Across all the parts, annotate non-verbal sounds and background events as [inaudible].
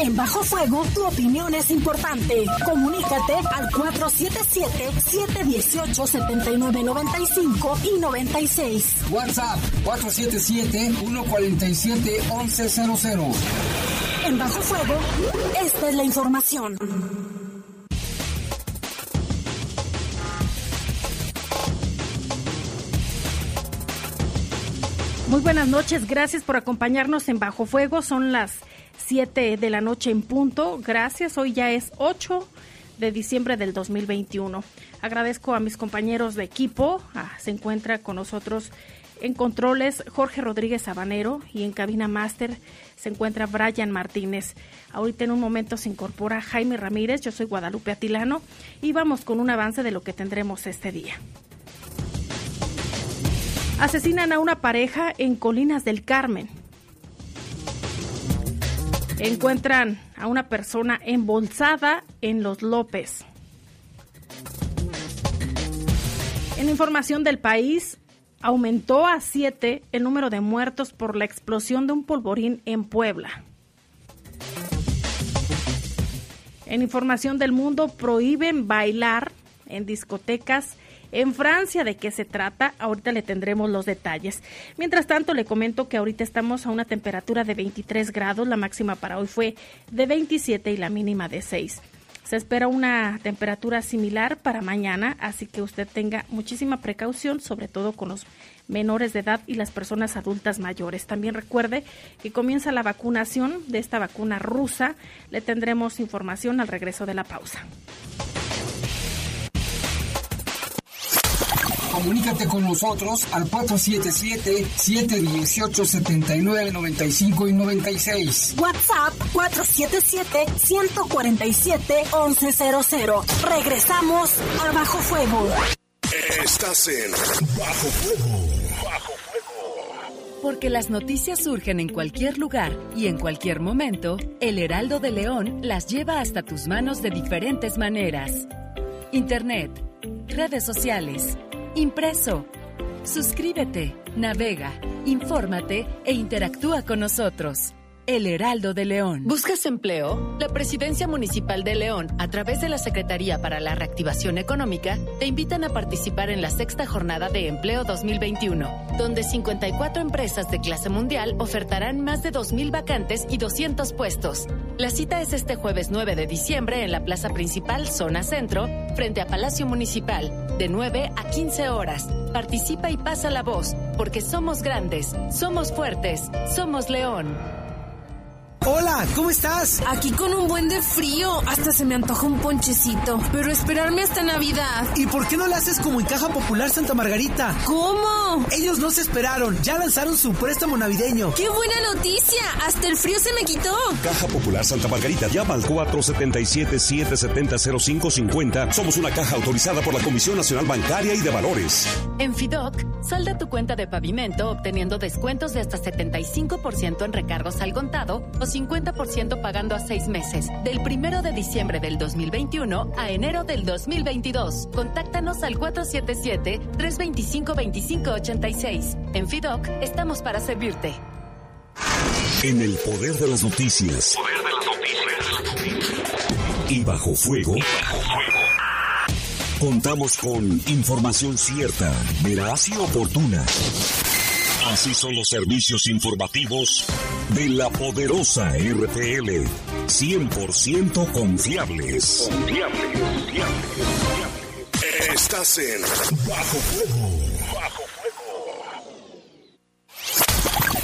En Bajo Fuego, tu opinión es importante. Comunícate al 477-718-7995 y 96. WhatsApp 477-147-1100. En Bajo Fuego, esta es la información. Muy buenas noches, gracias por acompañarnos en Bajo Fuego. Son las 7 de la noche en punto. Gracias, hoy ya es 8 de diciembre del 2021. Agradezco a mis compañeros de equipo. Ah, se encuentra con nosotros en controles Jorge Rodríguez Sabanero y en cabina máster se encuentra Brian Martínez. Ahorita en un momento se incorpora Jaime Ramírez, yo soy Guadalupe Atilano y vamos con un avance de lo que tendremos este día. Asesinan a una pareja en Colinas del Carmen encuentran a una persona embolsada en Los López. En información del país, aumentó a siete el número de muertos por la explosión de un polvorín en Puebla. En información del mundo, prohíben bailar en discotecas en Francia, ¿de qué se trata? Ahorita le tendremos los detalles. Mientras tanto, le comento que ahorita estamos a una temperatura de 23 grados, la máxima para hoy fue de 27 y la mínima de 6. Se espera una temperatura similar para mañana, así que usted tenga muchísima precaución, sobre todo con los menores de edad y las personas adultas mayores. También recuerde que comienza la vacunación de esta vacuna rusa. Le tendremos información al regreso de la pausa. Comunícate con nosotros al 477-718-7995 y 96. WhatsApp 477-147-1100. Regresamos a Bajo Fuego. Estás en Bajo Fuego. Bajo Fuego. Porque las noticias surgen en cualquier lugar y en cualquier momento, el Heraldo de León las lleva hasta tus manos de diferentes maneras. Internet, redes sociales impreso. Suscríbete, navega, infórmate e interactúa con nosotros. El Heraldo de León. ¿Buscas empleo? La Presidencia Municipal de León, a través de la Secretaría para la Reactivación Económica, te invitan a participar en la sexta jornada de empleo 2021, donde 54 empresas de clase mundial ofertarán más de 2.000 vacantes y 200 puestos. La cita es este jueves 9 de diciembre en la Plaza Principal, Zona Centro, frente a Palacio Municipal, de 9 a 15 horas. Participa y pasa la voz, porque somos grandes, somos fuertes, somos León. Hola, ¿cómo estás? Aquí con un buen de frío. Hasta se me antoja un ponchecito. Pero esperarme hasta Navidad. ¿Y por qué no le haces como en Caja Popular Santa Margarita? ¿Cómo? Ellos no se esperaron. Ya lanzaron su préstamo navideño. ¡Qué buena noticia! Hasta el frío se me quitó. Caja Popular Santa Margarita. Llama al 477-770-0550. Somos una caja autorizada por la Comisión Nacional Bancaria y de Valores. En FIDOC, salda tu cuenta de pavimento obteniendo descuentos de hasta 75% en recargos al contado o 50% pagando a seis meses, del primero de diciembre del 2021 a enero del 2022. Contáctanos al 477-325-2586. En FIDOC estamos para servirte. En el poder de las noticias. Poder de las noticias. Y bajo fuego. Y bajo fuego. Contamos con información cierta, veraz y oportuna. Así son los servicios informativos de la poderosa RTL. 100% confiables. Confiables, confiables, Estás en Bajo Fuego. Bajo Fuego.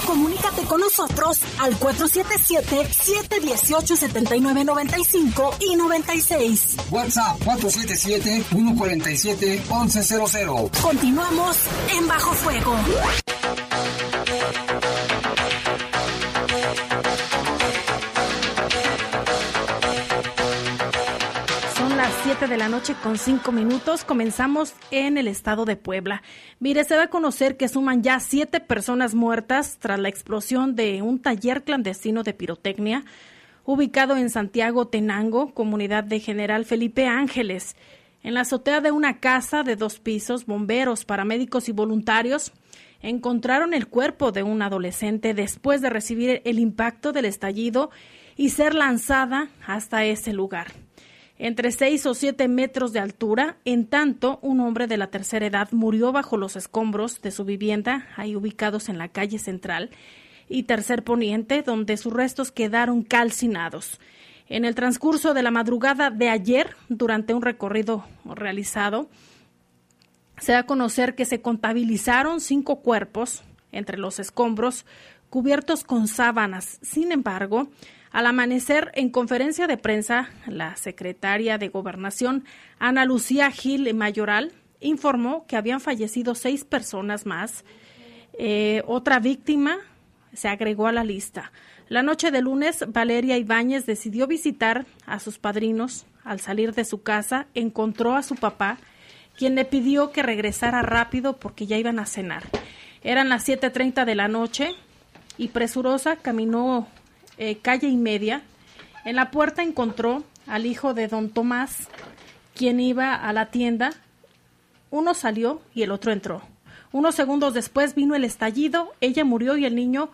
Comunícate con nosotros al 477-718-7995 y 96. WhatsApp 477-147-1100. Continuamos en Bajo Fuego. 7 de la noche con 5 minutos. Comenzamos en el estado de Puebla. Mire, se da a conocer que suman ya siete personas muertas tras la explosión de un taller clandestino de pirotecnia ubicado en Santiago Tenango, comunidad de General Felipe Ángeles. En la azotea de una casa de dos pisos, bomberos, paramédicos y voluntarios encontraron el cuerpo de un adolescente después de recibir el impacto del estallido y ser lanzada hasta ese lugar entre seis o siete metros de altura. En tanto, un hombre de la tercera edad murió bajo los escombros de su vivienda, ahí ubicados en la calle central y tercer poniente, donde sus restos quedaron calcinados. En el transcurso de la madrugada de ayer, durante un recorrido realizado, se da a conocer que se contabilizaron cinco cuerpos entre los escombros cubiertos con sábanas. Sin embargo, al amanecer, en conferencia de prensa, la secretaria de Gobernación, Ana Lucía Gil Mayoral, informó que habían fallecido seis personas más. Eh, otra víctima se agregó a la lista. La noche de lunes, Valeria Ibáñez decidió visitar a sus padrinos. Al salir de su casa, encontró a su papá, quien le pidió que regresara rápido porque ya iban a cenar. Eran las 7.30 de la noche y presurosa caminó eh, calle y media, en la puerta encontró al hijo de don Tomás, quien iba a la tienda. Uno salió y el otro entró. Unos segundos después vino el estallido, ella murió y el niño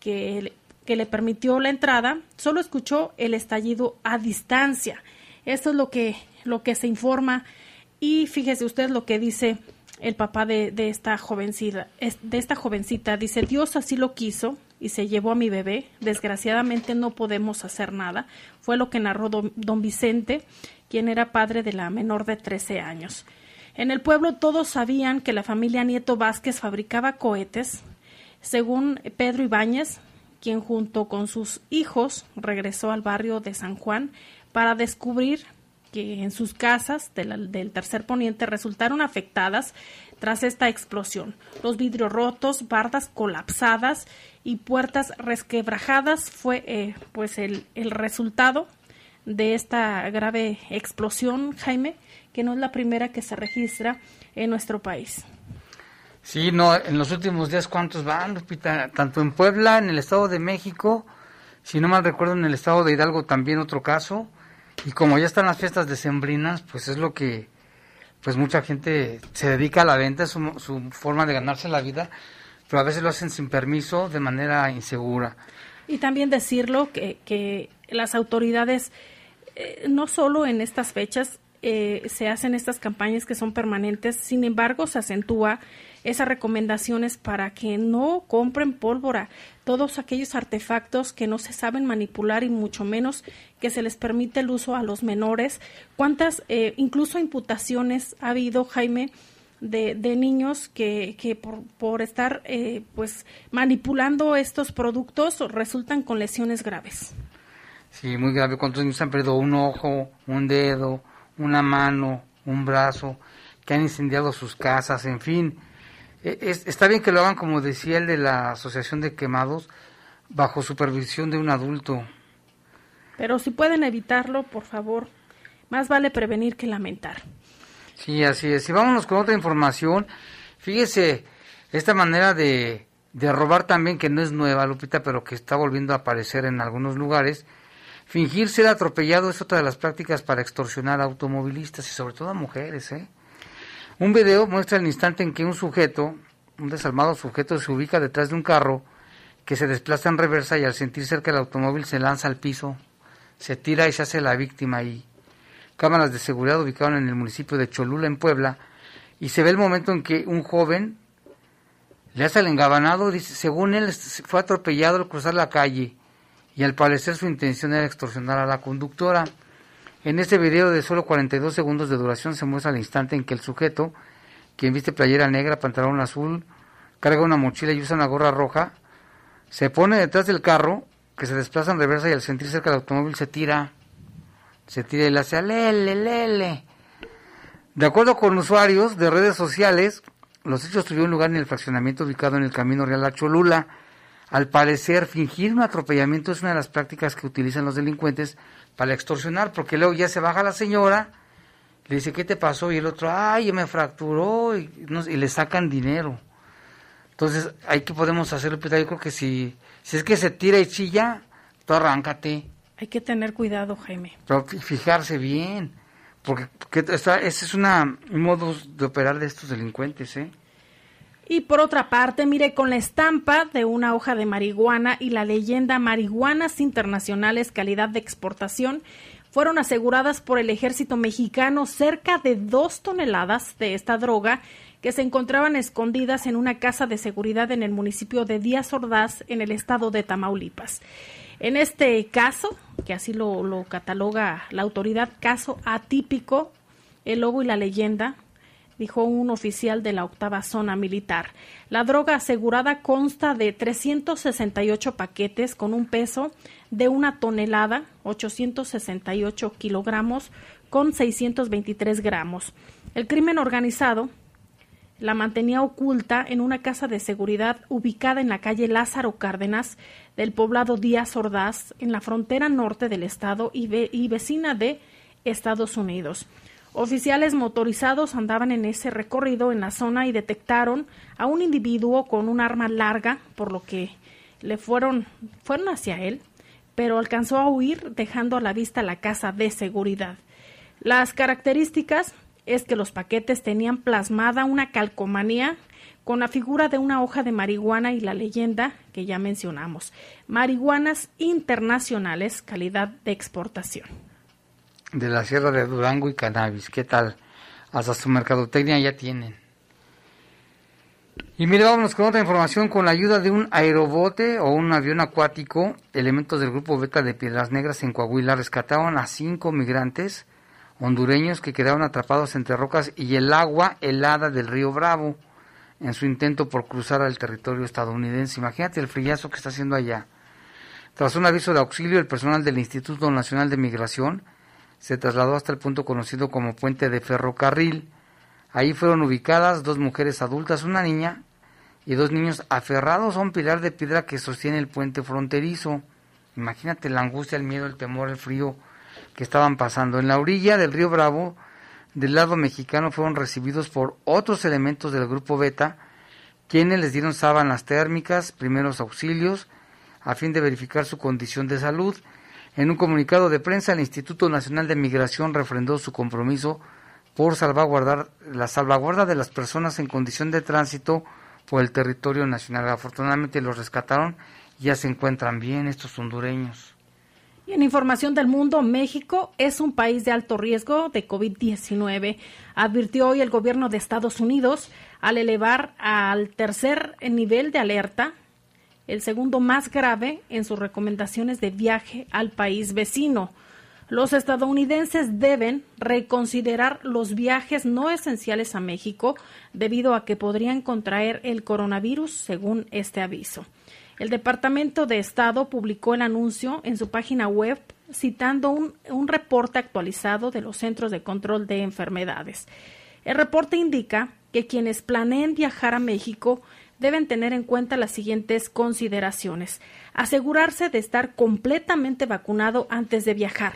que, que le permitió la entrada solo escuchó el estallido a distancia. Esto es lo que, lo que se informa y fíjese usted lo que dice el papá de, de, esta jovencita, de esta jovencita. Dice, Dios así lo quiso, y se llevó a mi bebé. Desgraciadamente no podemos hacer nada. Fue lo que narró don, Vicente, quien era padre de la menor de 13 años. En el pueblo todos sabían que la familia Nieto Vázquez fabricaba cohetes. Según Pedro Ibáñez, quien junto con sus hijos regresó al barrio de San Juan para descubrir que en sus casas del tercer poniente resultaron afectadas tras esta explosión. Los vidrios rotos, bardas colapsadas y puertas resquebrajadas fue eh, pues el, el resultado de esta grave explosión, Jaime, que no es la primera que se registra en nuestro país. Sí, no, en los últimos días, ¿cuántos van, Lupita? Tanto en Puebla, en el Estado de México, si no mal recuerdo, en el Estado de Hidalgo también otro caso. Y como ya están las fiestas decembrinas, pues es lo que pues mucha gente se dedica a la venta, es su, su forma de ganarse la vida, pero a veces lo hacen sin permiso, de manera insegura. Y también decirlo que, que las autoridades, eh, no solo en estas fechas, eh, se hacen estas campañas que son permanentes, sin embargo se acentúa esas recomendaciones para que no compren pólvora, todos aquellos artefactos que no se saben manipular y mucho menos que se les permite el uso a los menores. ¿Cuántas eh, incluso imputaciones ha habido, Jaime? De, de, niños que, que por, por estar eh, pues manipulando estos productos resultan con lesiones graves. Sí, muy grave. ¿Cuántos niños han perdido un ojo, un dedo, una mano, un brazo, que han incendiado sus casas, en fin. E, está bien que lo hagan, como decía el de la Asociación de Quemados, bajo supervisión de un adulto. Pero si pueden evitarlo, por favor, más vale prevenir que lamentar. Sí, así es. Y vámonos con otra información. Fíjese, esta manera de, de robar también, que no es nueva, Lupita, pero que está volviendo a aparecer en algunos lugares, Fingir ser atropellado es otra de las prácticas para extorsionar a automovilistas y sobre todo a mujeres. ¿eh? Un video muestra el instante en que un sujeto, un desalmado sujeto, se ubica detrás de un carro que se desplaza en reversa y al sentir cerca el automóvil se lanza al piso, se tira y se hace la víctima y cámaras de seguridad ubicadas en el municipio de Cholula, en Puebla, y se ve el momento en que un joven le hace el engabanado, dice, según él fue atropellado al cruzar la calle y al parecer su intención era extorsionar a la conductora. En este video de solo 42 segundos de duración se muestra el instante en que el sujeto, quien viste playera negra, pantalón azul, carga una mochila y usa una gorra roja, se pone detrás del carro, que se desplaza en reversa y al sentir cerca del automóvil se tira, se tira y le hace lele, lele. De acuerdo con usuarios de redes sociales, los hechos tuvieron lugar en el fraccionamiento ubicado en el Camino Real a Cholula, al parecer, fingir un atropellamiento es una de las prácticas que utilizan los delincuentes para extorsionar, porque luego ya se baja la señora Le dice, ¿qué te pasó? Y el otro, ay, me fracturó y, le sacan dinero. Entonces, hay que podemos hacerlo, yo creo que si, si es que se tira y chilla, tú arráncate. Hay que tener cuidado, Jaime. Pero fijarse bien, porque, ese es una, un modo de operar de estos delincuentes, ¿eh? Y por otra parte, mire, con la estampa de una hoja de marihuana y la leyenda Marihuanas Internacionales Calidad de Exportación, fueron aseguradas por el ejército mexicano cerca de dos toneladas de esta droga que se encontraban escondidas en una casa de seguridad en el municipio de Díaz Ordaz, en el estado de Tamaulipas. En este caso, que así lo, cataloga la autoridad, caso atípico, el lobo y la leyenda, dijo un oficial de la octava zona militar. La droga asegurada consta de 368 paquetes con un peso de una tonelada, 868 kilogramos, con 623 gramos. El crimen organizado la mantenía oculta en una casa de seguridad ubicada en la calle Lázaro Cárdenas del poblado Díaz Ordaz, en la frontera norte del estado y, y vecina de Estados Unidos. Oficiales motorizados andaban en ese recorrido en la zona y detectaron a un individuo con un arma larga, por lo que le fueron, fueron hacia él, pero alcanzó a huir dejando a la vista la casa de seguridad. Las características es que los paquetes tenían plasmada una calcomanía con la figura de una hoja de marihuana y la leyenda que ya mencionamos. Marihuanas internacionales, calidad de exportación. De la Sierra de Durango y cannabis, ¿qué tal? Hasta su mercadotecnia ya tienen. Y mire, vámonos con otra información. Con la ayuda de un aerobote o un avión acuático, elementos del grupo Beta de Piedras Negras en Coahuila rescataron a cinco migrantes hondureños que quedaron atrapados entre rocas y el agua helada del río Bravo en su intento por cruzar al territorio estadounidense. Imagínate el frillazo que está haciendo allá. Tras un aviso de auxilio, el personal del Instituto Nacional de Migración se trasladó hasta el punto conocido como Puente de Ferrocarril. Ahí fueron ubicadas dos mujeres adultas, una niña y dos niños aferrados a un pilar de piedra que sostiene el puente fronterizo. Imagínate la angustia, el miedo, el temor, el frío que estaban pasando. En la orilla del río Bravo, del lado mexicano, fueron recibidos por otros elementos del grupo Beta, quienes les dieron sábanas térmicas, primeros auxilios, a fin de verificar su condición de salud. En un comunicado de prensa, el Instituto Nacional de Migración refrendó su compromiso por salvaguardar la salvaguarda de las personas en condición de tránsito por el territorio nacional. Afortunadamente los rescataron y ya se encuentran bien estos hondureños en información del mundo, México es un país de alto riesgo de COVID-19, advirtió hoy el gobierno de Estados Unidos al elevar al tercer nivel de alerta, el segundo más grave en sus recomendaciones de viaje al país vecino. Los estadounidenses deben reconsiderar los viajes no esenciales a México debido a que podrían contraer el coronavirus, según este aviso. El Departamento de Estado publicó el anuncio en su página web citando un, reporte actualizado de los Centros de Control de Enfermedades. El reporte indica que quienes planeen viajar a México deben tener en cuenta las siguientes consideraciones. Asegurarse de estar completamente vacunado antes de viajar.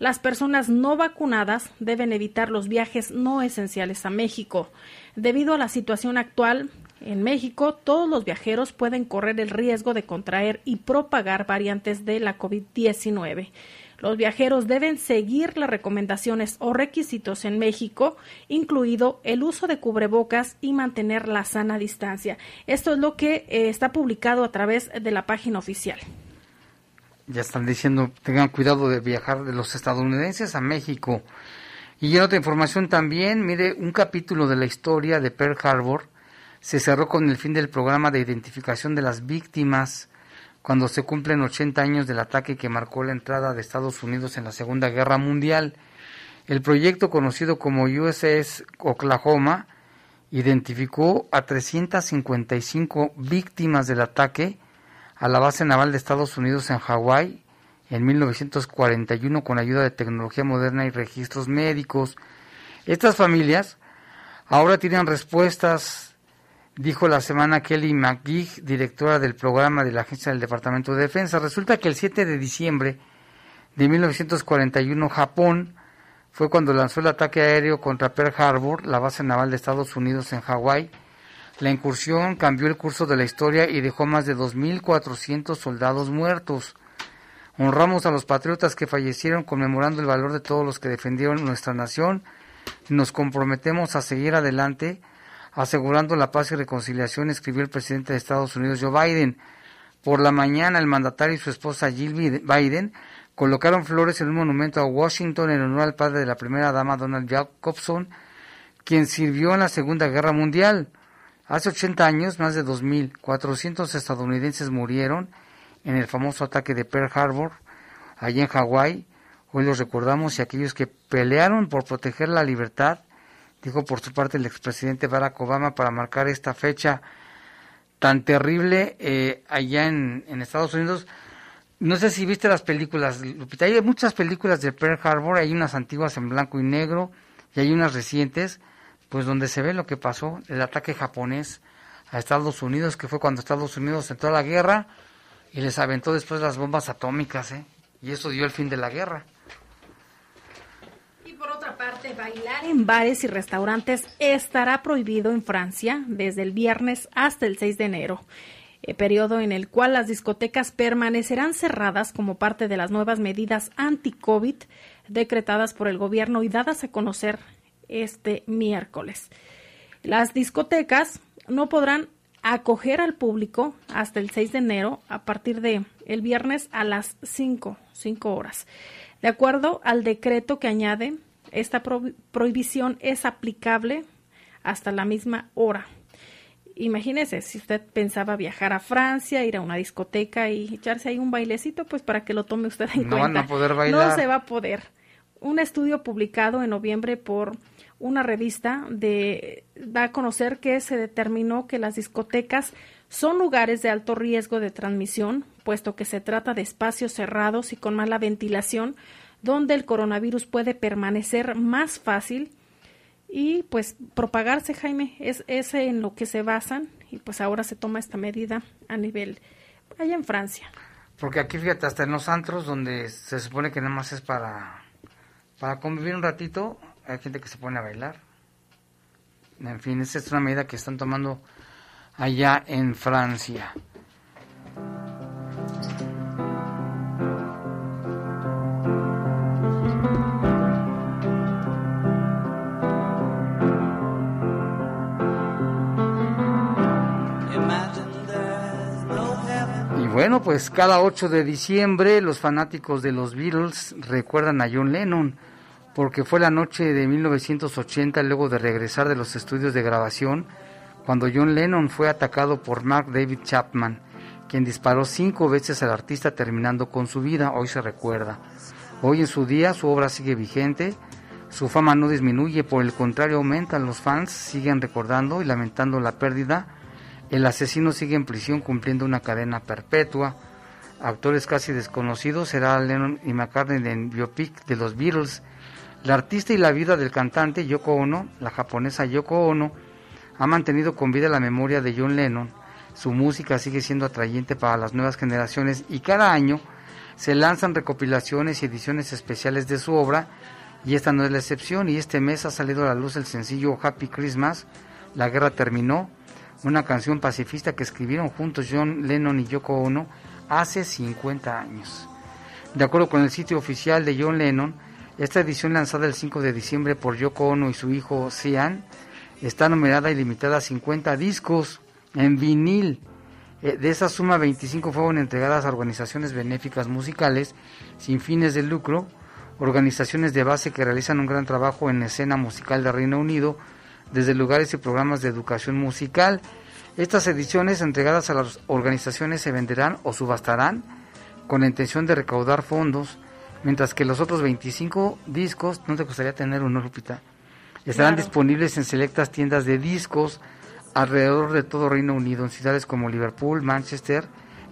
Las personas no vacunadas deben evitar los viajes no esenciales a México. Debido a la situación actual, en México, todos los viajeros pueden correr el riesgo de contraer y propagar variantes de la COVID-19. Los viajeros deben seguir las recomendaciones o requisitos en México, incluido el uso de cubrebocas y mantener la sana distancia. Esto es lo que eh, está publicado a través de la página oficial. Ya están diciendo, tengan cuidado de viajar de los estadounidenses a México. Y en otra información también, mire, un capítulo de la historia de Pearl Harbor se cerró con el fin del programa de identificación de las víctimas cuando se cumplen 80 años del ataque que marcó la entrada de Estados Unidos en la Segunda Guerra Mundial. El proyecto conocido como USS Oklahoma identificó a 355 víctimas del ataque a la base naval de Estados Unidos en Hawái en 1941 con ayuda de tecnología moderna y registros médicos. Estas familias ahora tienen respuestas dijo la semana Kelly McGee, directora del programa de la Agencia del Departamento de Defensa. Resulta que el 7 de diciembre de 1941 Japón fue cuando lanzó el ataque aéreo contra Pearl Harbor, la base naval de Estados Unidos en Hawái. La incursión cambió el curso de la historia y dejó más de 2.400 soldados muertos. Honramos a los patriotas que fallecieron conmemorando el valor de todos los que defendieron nuestra nación. Nos comprometemos a seguir adelante asegurando la paz y reconciliación, escribió el presidente de Estados Unidos, Joe Biden. Por la mañana, el mandatario y su esposa Jill Biden colocaron flores en un monumento a Washington en honor al padre de la primera dama, Donald Jacobson, quien sirvió en la Segunda Guerra Mundial. Hace 80 años, más de 2.400 estadounidenses murieron en el famoso ataque de Pearl Harbor, allí en Hawái. Hoy los recordamos y aquellos que pelearon por proteger la libertad dijo por su parte el expresidente Barack Obama para marcar esta fecha tan terrible eh, allá en, Estados Unidos. No sé si viste las películas, Lupita, hay muchas películas de Pearl Harbor, hay unas antiguas en blanco y negro y hay unas recientes, pues donde se ve lo que pasó, el ataque japonés a Estados Unidos, que fue cuando Estados Unidos entró a la guerra y les aventó después las bombas atómicas, ¿eh? y eso dio el fin de la guerra parte, bailar en bares y restaurantes estará prohibido en Francia desde el viernes hasta el 6 de enero, eh, periodo en el cual las discotecas permanecerán cerradas como parte de las nuevas medidas anti-COVID decretadas por el gobierno y dadas a conocer este miércoles. Las discotecas no podrán acoger al público hasta el 6 de enero a partir de el viernes a las 5, 5 horas. De acuerdo al decreto que añade esta prohibición es aplicable hasta la misma hora. Imagínese, si usted pensaba viajar a Francia, ir a una discoteca y echarse ahí un bailecito, pues para que lo tome usted en no cuenta. Van a poder bailar. No se va a poder. Un estudio publicado en noviembre por una revista de, da a conocer que se determinó que las discotecas son lugares de alto riesgo de transmisión, puesto que se trata de espacios cerrados y con mala ventilación, donde el coronavirus puede permanecer más fácil y pues propagarse, Jaime, es, ese en lo que se basan y pues ahora se toma esta medida a nivel allá en Francia. Porque aquí fíjate, hasta en los antros donde se supone que nada más es para, para convivir un ratito, hay gente que se pone a bailar. En fin, esa es una medida que están tomando allá en Francia. Bueno, pues cada 8 de diciembre los fanáticos de los Beatles recuerdan a John Lennon, porque fue la noche de 1980, luego de regresar de los estudios de grabación, cuando John Lennon fue atacado por Mark David Chapman, quien disparó cinco veces al artista terminando con su vida, hoy se recuerda. Hoy en su día su obra sigue vigente, su fama no disminuye, por el contrario aumentan, los fans siguen recordando y lamentando la pérdida el asesino sigue en prisión cumpliendo una cadena perpetua. Actores casi desconocidos será Lennon y McCartney en biopic de los Beatles. La artista y la vida del cantante Yoko Ono, la japonesa Yoko Ono, ha mantenido con vida la memoria de John Lennon. Su música sigue siendo atrayente para las nuevas generaciones y cada año se lanzan recopilaciones y ediciones especiales de su obra y esta no es la excepción y este mes ha salido a la luz el sencillo Happy Christmas, La guerra terminó, una canción pacifista que escribieron juntos John Lennon y Yoko Ono hace 50 años. De acuerdo con el sitio oficial de John Lennon, esta edición lanzada el 5 de diciembre por Yoko Ono y su hijo Sean está numerada y limitada a 50 discos en vinil. Eh, de esa suma, 25 fueron entregadas a organizaciones benéficas musicales sin fines de lucro, organizaciones de base que realizan un gran trabajo en escena musical de Reino Unido, desde lugares y programas de educación musical. Estas ediciones entregadas a las organizaciones se venderán o subastarán con la intención de recaudar fondos, mientras que los otros 25 discos, ¿no te gustaría tener uno, Lupita? Estarán disponibles en selectas tiendas de discos alrededor de todo Reino Unido, en ciudades como Liverpool, Manchester,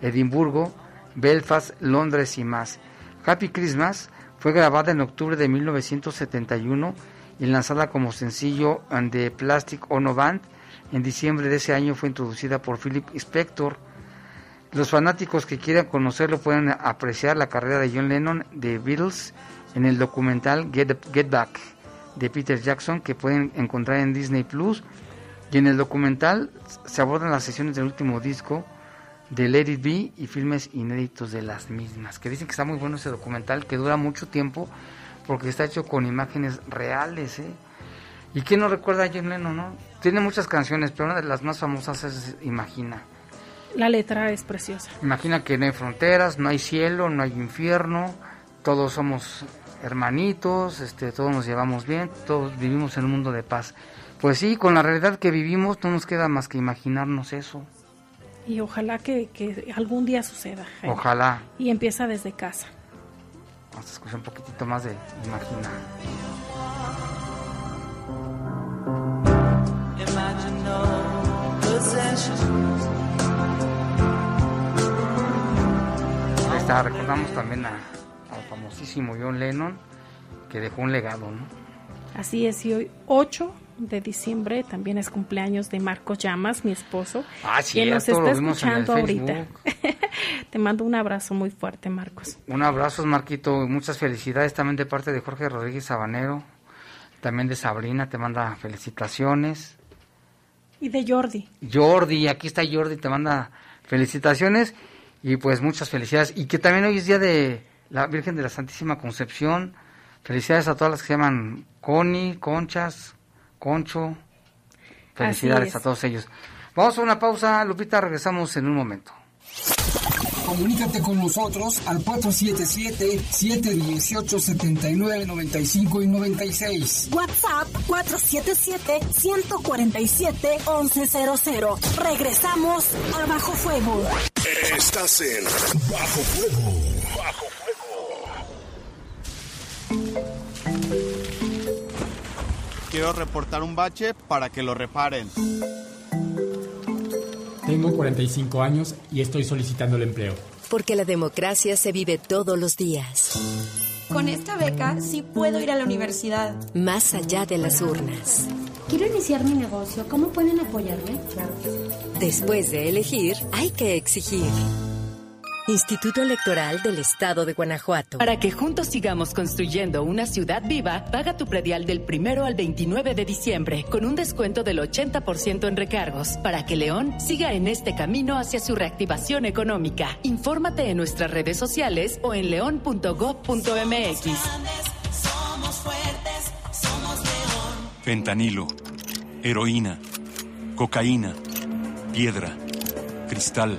Edimburgo, Belfast, Londres y más. Happy Christmas fue grabada en octubre de 1971 y lanzada como sencillo de Plastic Ono Band. En diciembre de ese año fue introducida por Philip Spector. Los fanáticos que quieran conocerlo pueden apreciar la carrera de John Lennon de Beatles en el documental Get, Get Back de Peter Jackson que pueden encontrar en Disney Plus. Y en el documental se abordan las sesiones del último disco de Let It Be y filmes inéditos de las mismas. Que dicen que está muy bueno ese documental, que dura mucho tiempo porque está hecho con imágenes reales. ¿eh? ¿Y quién no recuerda a John Lennon? No? Tiene muchas canciones, pero una de las más famosas es Imagina. La letra es preciosa. Imagina que no hay fronteras, no hay cielo, no hay infierno, todos somos hermanitos, este, todos nos llevamos bien, todos vivimos en un mundo de paz. Pues sí, con la realidad que vivimos no nos queda más que imaginarnos eso. Y ojalá que, que algún día suceda. Ojalá. Y empieza desde casa. Vamos a escuchar un poquitito más de Imagina. Ahí está, recordamos también al famosísimo John Lennon que dejó un legado, ¿no? Así es, y hoy 8 de diciembre también es cumpleaños de Marcos Llamas, mi esposo, Ah, quien nos cierto, está vimos en el escuchando ahorita. [laughs] Te mando un abrazo muy fuerte, Marcos. Un abrazo, Marquito, muchas felicidades también de parte de Jorge Rodríguez Sabanero, también de Sabrina, te manda felicitaciones. Y de Jordi. Jordi, aquí está Jordi, te manda felicitaciones y pues muchas felicidades. Y que también hoy es día de la Virgen de la Santísima Concepción. Felicidades a todas las que se llaman Connie, Conchas, Concho. Felicidades es. a todos ellos. Vamos a una pausa, Lupita, regresamos en un momento. Comunícate con nosotros al 477-718-7995 y 96. WhatsApp 477-147-1100. Regresamos a Bajo Fuego. Estás en Bajo Fuego. Bajo Quiero reportar un bache para que lo reparen. Tengo 45 años y estoy solicitando el empleo. Porque la democracia se vive todos los días. Con esta beca sí puedo ir a la universidad. Más allá de las urnas. Quiero iniciar mi negocio. ¿Cómo pueden apoyarme? Después de elegir, hay que exigir. Instituto Electoral del Estado de Guanajuato. Para que juntos sigamos construyendo una ciudad viva, paga tu predial del primero al 29 de diciembre con un descuento del 80% en recargos para que León siga en este camino hacia su reactivación económica. Infórmate en nuestras redes sociales o en león.gov.mx. Somos fuertes, somos león. Fentanilo, heroína, cocaína, piedra, cristal.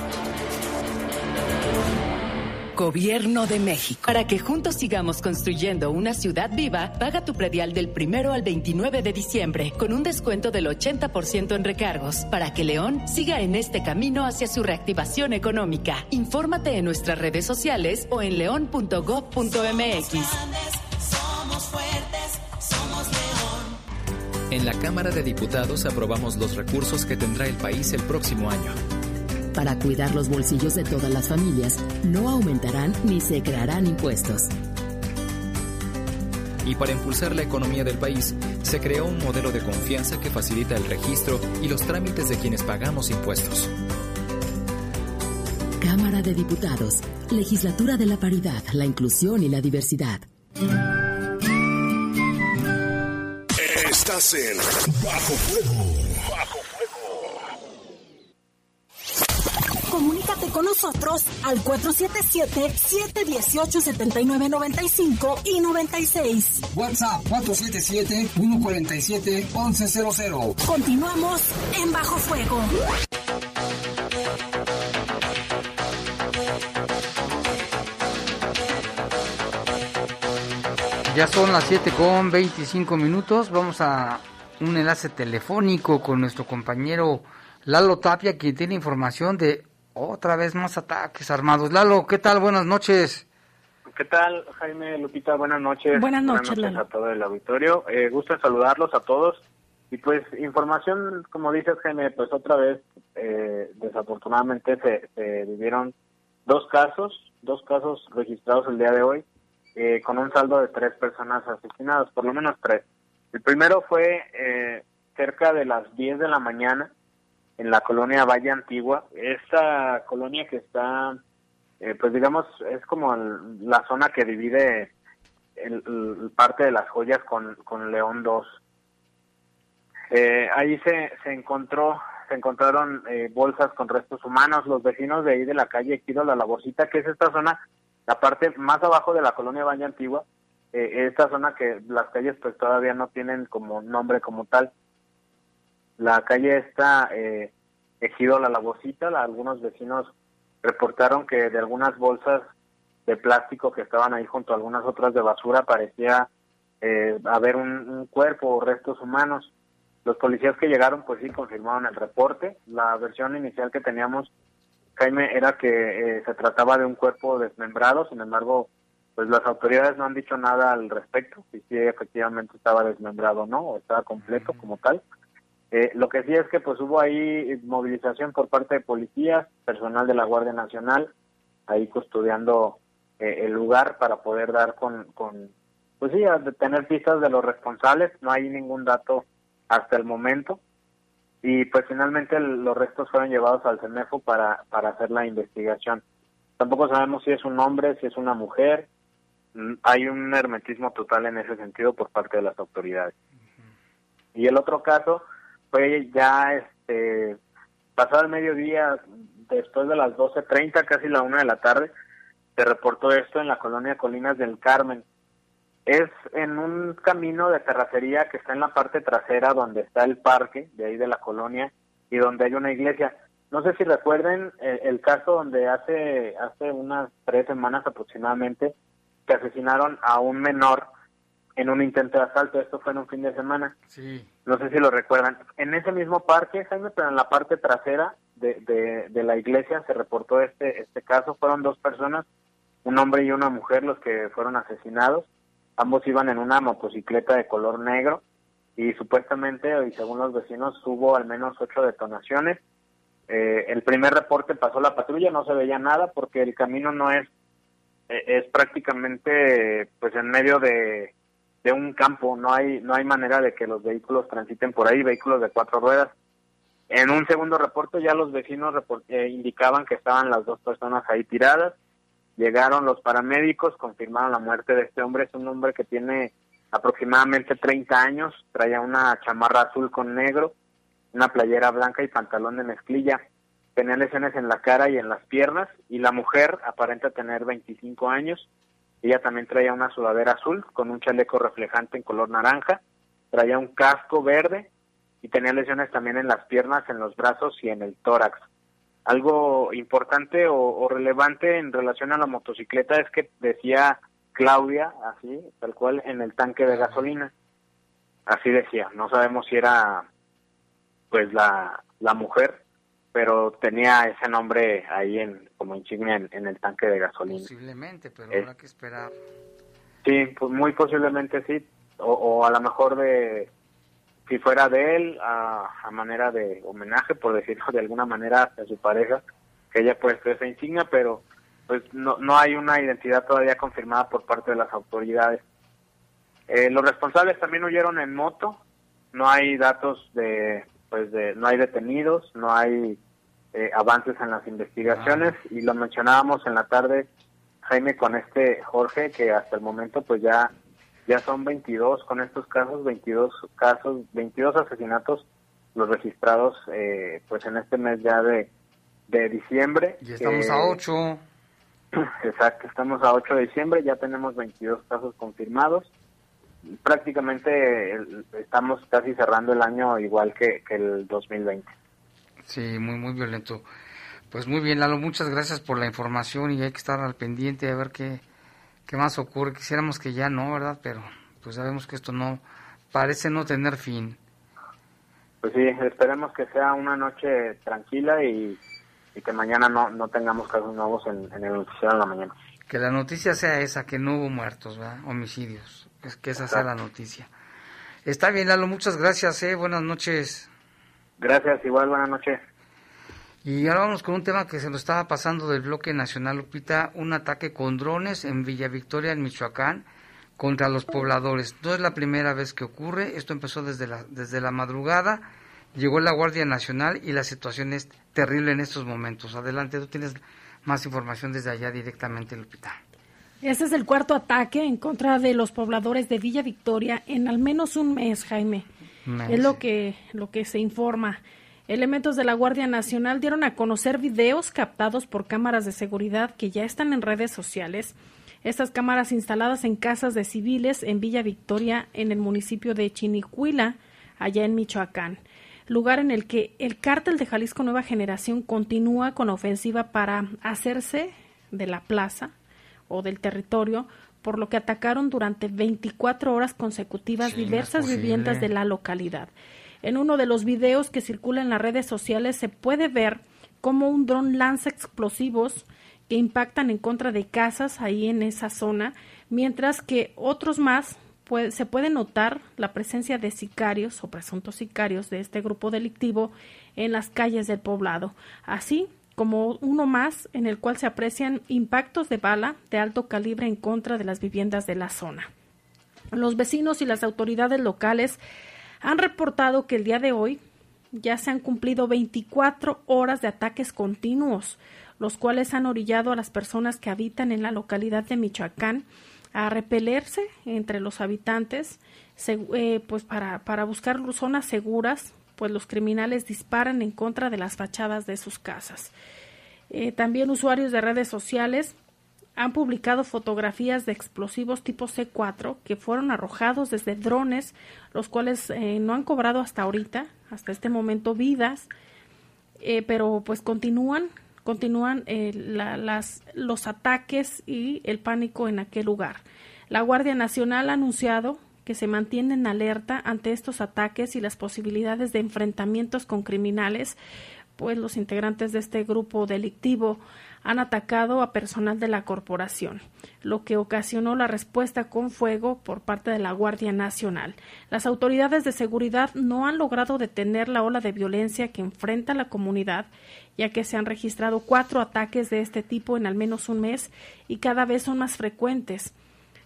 Gobierno de México. Para que juntos sigamos construyendo una ciudad viva, paga tu predial del primero al 29 de diciembre con un descuento del 80% en recargos para que León siga en este camino hacia su reactivación económica. Infórmate en nuestras redes sociales o en león.gov.mx. Somos fuertes, somos león. En la Cámara de Diputados aprobamos los recursos que tendrá el país el próximo año. Para cuidar los bolsillos de todas las familias, no aumentarán ni se crearán impuestos. Y para impulsar la economía del país, se creó un modelo de confianza que facilita el registro y los trámites de quienes pagamos impuestos. Cámara de Diputados, Legislatura de la Paridad, la Inclusión y la Diversidad. Estás en Bajo Fuego. Con nosotros al 477-718-7995 y 96. WhatsApp 477-147-1100. Continuamos en Bajo Fuego. Ya son las 7 con 25 minutos. Vamos a un enlace telefónico con nuestro compañero Lalo Tapia, quien tiene información de otra vez más ataques armados. Lalo, ¿qué tal? Buenas noches. ¿Qué tal, Jaime, Lupita? Buenas noches. Buenas noches, Buenas noches a todo el auditorio. Eh, gusto en saludarlos a todos. Y pues información, como dices Jaime, pues otra vez eh, desafortunadamente se, se vivieron dos casos, dos casos registrados el día de hoy, eh, con un saldo de tres personas asesinadas, por lo menos tres. El primero fue eh, cerca de las 10 de la mañana en la colonia Valle Antigua. Esta colonia que está, eh, pues digamos, es como la zona que divide el, parte de las joyas con, con León 2. Eh, ahí se, se encontró se encontraron eh, bolsas con restos humanos. Los vecinos de ahí de la calle Ejido La Laborcita, que es esta zona, la parte más abajo de la colonia Valle Antigua, eh, esta zona que las calles pues todavía no tienen como nombre como tal. La calle está eh, Ejido La Laborcita, la- algunos vecinos reportaron que de algunas bolsas de plástico que estaban ahí junto a algunas otras de basura parecía eh, haber un, un cuerpo o restos humanos. Los policías que llegaron, pues sí, confirmaron el reporte. La versión inicial que teníamos, Jaime, era que eh, se trataba de un cuerpo desmembrado, sin embargo, pues las autoridades no han dicho nada al respecto, si sí efectivamente estaba desmembrado o no, o estaba completo como tal. Eh, lo que sí es que pues hubo ahí movilización por parte de policías, personal de la Guardia Nacional, ahí custodiando eh, el lugar para poder dar con, con pues sí, a tener pistas de los responsables. No hay ningún dato hasta el momento. Y pues finalmente el- los restos fueron llevados al CEMEFO para, para hacer la investigación. Tampoco sabemos si es un hombre, si es una mujer. Mm, Hay un hermetismo total en ese sentido por parte de las autoridades. Y el otro caso fue ya este pasado el mediodía, después de las 12.30, casi la una de la tarde, se reportó esto en la colonia Colinas del Carmen. Es en un camino de terracería que está en la parte trasera donde está el parque de ahí de la colonia y donde hay una iglesia. No sé si recuerden eh, el, caso donde hace hace unas tres semanas aproximadamente que asesinaron a un menor en un intento de asalto. Esto fue en un fin de semana. Sí. No sé si lo recuerdan. En ese mismo parque, Jaime, pero en la parte trasera de, de, de la iglesia se reportó este, este caso. Fueron dos personas, un hombre y una mujer, los que fueron asesinados. Ambos iban en una motocicleta de color negro y supuestamente, y según los vecinos, hubo al menos ocho detonaciones. Eh, el primer reporte pasó la patrulla, no se veía nada porque el camino no es, eh, es prácticamente pues en medio de, de un campo, no hay, no hay manera de que los vehículos transiten por ahí, vehículos de cuatro ruedas. En un segundo reporte ya los vecinos eh, indicaban que estaban las dos personas ahí tiradas. Llegaron los paramédicos, confirmaron la muerte de este hombre. Es un hombre que tiene aproximadamente 30 años, traía una chamarra azul con negro, una playera blanca y pantalón de mezclilla. Tenía lesiones en la cara y en las piernas y la mujer aparenta tener 25 años. Ella también traía una sudadera azul con un chaleco reflejante en color naranja, traía un casco verde y tenía lesiones también en las piernas, en los brazos y en el tórax. Algo importante o, o relevante en relación a la motocicleta es que decía Claudia, así, tal cual, en el tanque de gasolina. Así decía, no sabemos si era pues la, la mujer, pero tenía ese nombre ahí en como insignia en, en el tanque de gasolina. Posiblemente, pero Es- habrá que esperar. Sí, pues muy posiblemente sí, o, o a lo mejor de, si fuera de él, a, a manera de homenaje, por decirlo de alguna manera, a su pareja, que haya puesto esa insignia, pero pues no, no hay una identidad todavía confirmada por parte de las autoridades. Eh, los responsables también huyeron en moto, no hay datos de, pues de, no hay detenidos, no hay eh, avances en las investigaciones y lo mencionábamos en la tarde, Jaime, con este Jorge, que hasta el momento pues ya, ya son 22 con estos casos, 22 casos, 22 asesinatos los registrados eh, pues en este mes ya de, de diciembre. Y estamos a 8. [clears throat] Exacto, estamos a 8 de diciembre, ya tenemos 22 casos confirmados. Prácticamente estamos casi cerrando el año igual que, que el 2020. Sí, muy, muy violento. Pues muy bien, Lalo, muchas gracias por la información y hay que estar al pendiente a ver qué, qué más ocurre. Quisiéramos que ya no, ¿verdad? Pero pues sabemos que esto no parece no tener fin. Pues sí, esperemos que sea una noche tranquila y, y que mañana no, no tengamos casos nuevos en, en el noticiero en la mañana. Que la noticia sea esa, que no hubo muertos, ¿verdad? Homicidios. Es que esa sea la noticia. Está bien, Lalo, muchas gracias, eh. buenas noches. Gracias, igual, buenas noches. Y ahora vamos con un tema que se nos estaba pasando del bloque nacional, Lupita, un ataque con drones en Villa Victoria, en Michoacán, contra los pobladores. No es la primera vez que ocurre, esto empezó desde la, desde la madrugada, llegó la Guardia Nacional y la situación es terrible en estos momentos. Adelante, tú tienes más información desde allá directamente, Lupita. Este es el cuarto ataque en contra de los pobladores de Villa Victoria en al menos un mes, Jaime. Es lo que, lo que se informa. Elementos de la Guardia Nacional dieron a conocer videos captados por cámaras de seguridad que ya están en redes sociales. Estas cámaras instaladas en casas de civiles en Villa Victoria, en el municipio de Chinicuila, allá en Michoacán, lugar en el que el cártel de Jalisco Nueva Generación continúa con ofensiva para hacerse de la plaza o del territorio, por lo que atacaron durante 24 horas consecutivas Sí, diversas viviendas de la localidad. En uno de los videos que circula en las redes sociales se puede ver cómo un dron lanza explosivos que impactan en contra de casas ahí en esa zona, mientras que otros más se puede notar la presencia de sicarios o presuntos sicarios de este grupo delictivo en las calles del poblado, así como uno más en el cual se aprecian impactos de bala de alto calibre en contra de las viviendas de la zona. Los vecinos y las autoridades locales han reportado que el día de hoy ya se han cumplido 24 horas de ataques continuos, los cuales han orillado a las personas que habitan en la localidad de Michoacán a repelerse entre los habitantes, eh, pues para, para buscar zonas seguras, pues los criminales disparan en contra de las fachadas de sus casas. Eh, también usuarios de redes sociales han publicado fotografías de explosivos tipo C4 que fueron arrojados desde drones, los cuales eh, no han cobrado hasta ahorita, hasta este momento, vidas, eh, pero pues continúan, continúan la- las, los ataques y el pánico en aquel lugar. La Guardia Nacional ha anunciado que se mantiene en alerta ante estos ataques y las posibilidades de enfrentamientos con criminales, pues los integrantes de este grupo delictivo han atacado a personal de la corporación, lo que ocasionó la respuesta con fuego por parte de la Guardia Nacional. Las autoridades de seguridad no han logrado detener la ola de violencia que enfrenta la comunidad, ya que se han registrado cuatro ataques de este tipo en al menos un mes y cada vez son más frecuentes.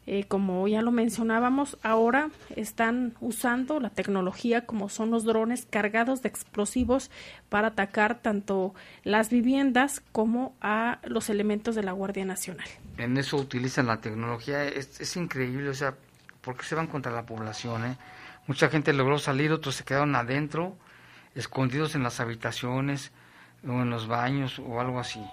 Eh, como ya lo mencionábamos, ahora están usando la tecnología como son los drones cargados de explosivos para atacar tanto las viviendas como a los elementos de la Guardia Nacional. En eso utilizan la tecnología, es, increíble, o sea, ¿por qué se van contra la población? eh? Mucha gente logró salir, otros se quedaron adentro, escondidos en las habitaciones o en los baños o algo así.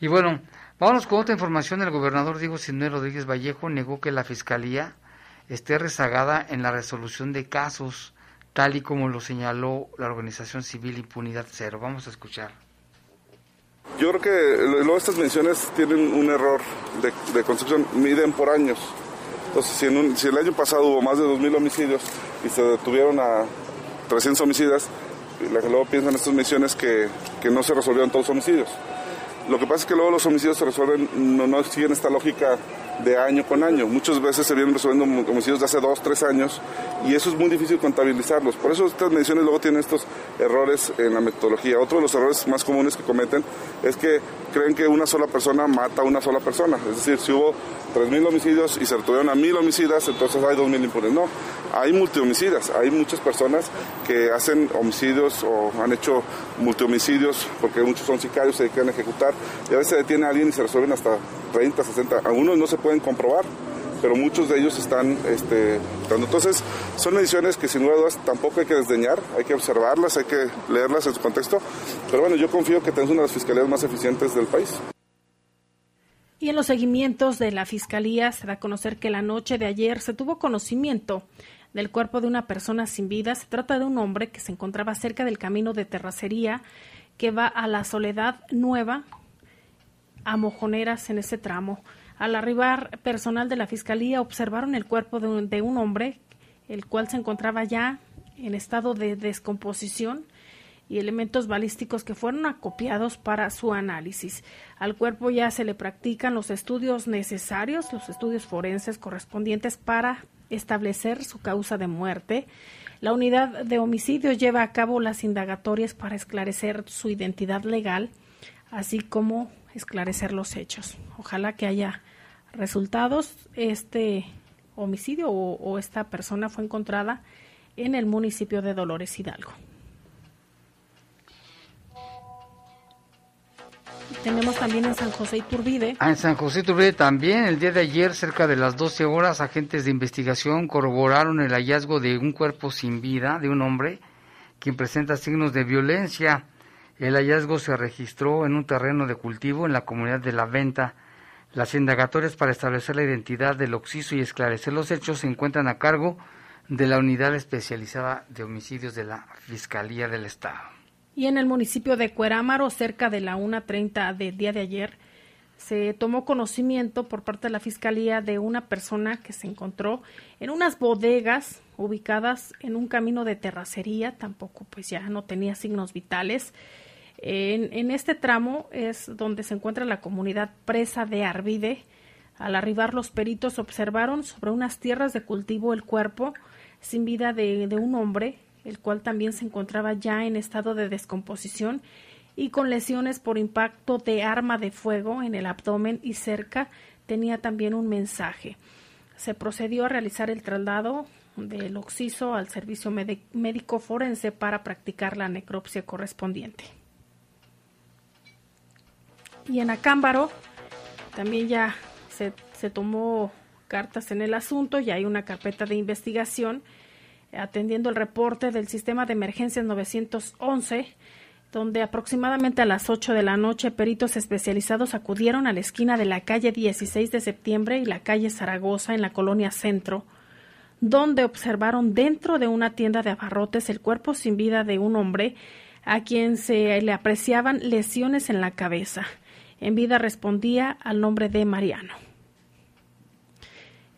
Y bueno, vámonos con otra información. El gobernador Diego Sinue Rodríguez Vallejo negó que la fiscalía esté rezagada en la resolución de casos, tal y como lo señaló la organización civil Impunidad Cero. Vamos a escuchar. Yo creo que luego estas menciones tienen un error de, de concepción, miden por años. Entonces, si, en un- si el año pasado hubo más de 2.000 homicidios y se detuvieron a 300 homicidas, luego piensan estas menciones que no se resolvieron todos los homicidios. Lo que pasa es que luego los homicidios se resuelven, no, no siguen esta lógica de año con año. Muchas veces se vienen resolviendo homicidios de hace dos, tres años y eso es muy difícil contabilizarlos. Por eso estas mediciones luego tienen estos errores en la metodología. Otro de los errores más comunes que cometen es que creen que una sola persona mata a una sola persona. Es decir, si hubo 3.000 homicidios y se retuvieron a 1.000 homicidas, entonces hay 2.000 impunes. No, hay multihomicidas. Hay muchas personas que hacen homicidios o han hecho multihomicidios porque muchos son sicarios, se dedican a ejecutar y a veces se detiene a alguien y se resuelven hasta 30, 60. Algunos no se pueden comprobar pero muchos de ellos están este. Entonces, son mediciones que sin dudas tampoco hay que desdeñar, hay que observarlas, hay que leerlas en su contexto. Pero bueno, yo confío que tenemos una de las fiscalías más eficientes del país. Y en los seguimientos de la Fiscalía se da a conocer que la noche de ayer se tuvo conocimiento del cuerpo de una persona sin vida. Se trata de un hombre que se encontraba cerca del camino de terracería que va a la Soledad Nueva, a Mojoneras en ese tramo. Al arribar personal de la Fiscalía observaron el cuerpo de un, de un hombre, el cual se encontraba ya en estado de descomposición y elementos balísticos que fueron acopiados para su análisis. Al cuerpo ya se le practican los estudios necesarios, los estudios forenses correspondientes para establecer su causa de muerte. La unidad de homicidios lleva a cabo las indagatorias para esclarecer su identidad legal, así como esclarecer los hechos. Ojalá que haya resultados. Este homicidio o, esta persona fue encontrada en el municipio de Dolores Hidalgo. Tenemos también en San José Iturbide. Ah, en San José Iturbide también, el día de ayer, cerca de las 12 horas, agentes de investigación corroboraron el hallazgo de un cuerpo sin vida de un hombre quien presenta signos de violencia. El hallazgo se registró en un terreno de cultivo en la comunidad de La Venta. Las indagatorias para establecer la identidad del occiso y esclarecer los hechos se encuentran a cargo de la Unidad Especializada de Homicidios de la Fiscalía del Estado. Y en el municipio de Cuerámaro, cerca de la 1.30 del día de ayer, se tomó conocimiento por parte de la Fiscalía de una persona que se encontró en unas bodegas ubicadas en un camino de terracería, tampoco pues ya no tenía signos vitales. En, este tramo es donde se encuentra la comunidad presa de Arvide. Al arribar los peritos observaron sobre unas tierras de cultivo el cuerpo sin vida de, de un hombre el cual también se encontraba ya en estado de descomposición y con lesiones por impacto de arma de fuego en el abdomen y cerca tenía también un mensaje. Se procedió a realizar el traslado del occiso al servicio médico forense para practicar la necropsia correspondiente. Y en Acámbaro también ya se, se tomó cartas en el asunto, ya hay una carpeta de investigación atendiendo el reporte del sistema de emergencias 911, donde aproximadamente a las 8 de la noche peritos especializados acudieron a la esquina de la calle 16 de septiembre y la calle Zaragoza en la colonia Centro, donde observaron dentro de una tienda de abarrotes el cuerpo sin vida de un hombre a quien se le apreciaban lesiones en la cabeza. En vida respondía al nombre de Mariano.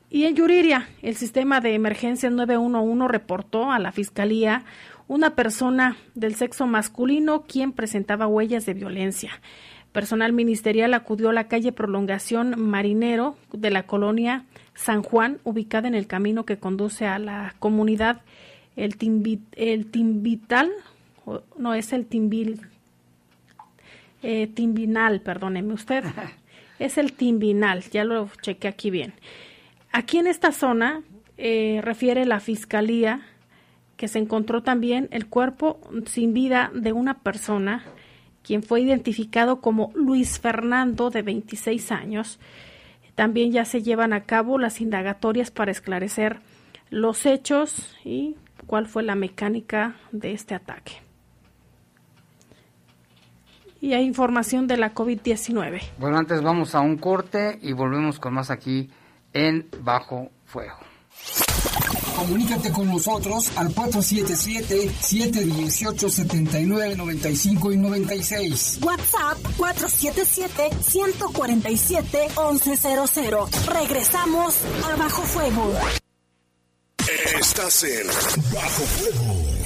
Y en Yuriria, el sistema de emergencia 911 reportó a la Fiscalía una persona del sexo masculino quien presentaba huellas de violencia. Personal ministerial acudió a la calle Prolongación Marinero de la colonia San Juan, ubicada en el camino que conduce a la comunidad El, Timbital, no es el Timbil, eh, Timbinal, perdóneme usted, [laughs] es el Timbinal, ya lo chequé aquí bien. Aquí en esta zona eh, refiere la fiscalía que se encontró también el cuerpo sin vida de una persona quien fue identificado como Luis Fernando de 26 años. También ya se llevan a cabo las indagatorias para esclarecer los hechos y cuál fue la mecánica de este ataque. Y hay información de la COVID-19. Bueno, antes vamos a un corte y volvemos con más aquí en Bajo Fuego. Comunícate con nosotros al 477-718-7995 y 96. WhatsApp 477-147-1100. Regresamos a Bajo Fuego. Estás en Bajo Fuego.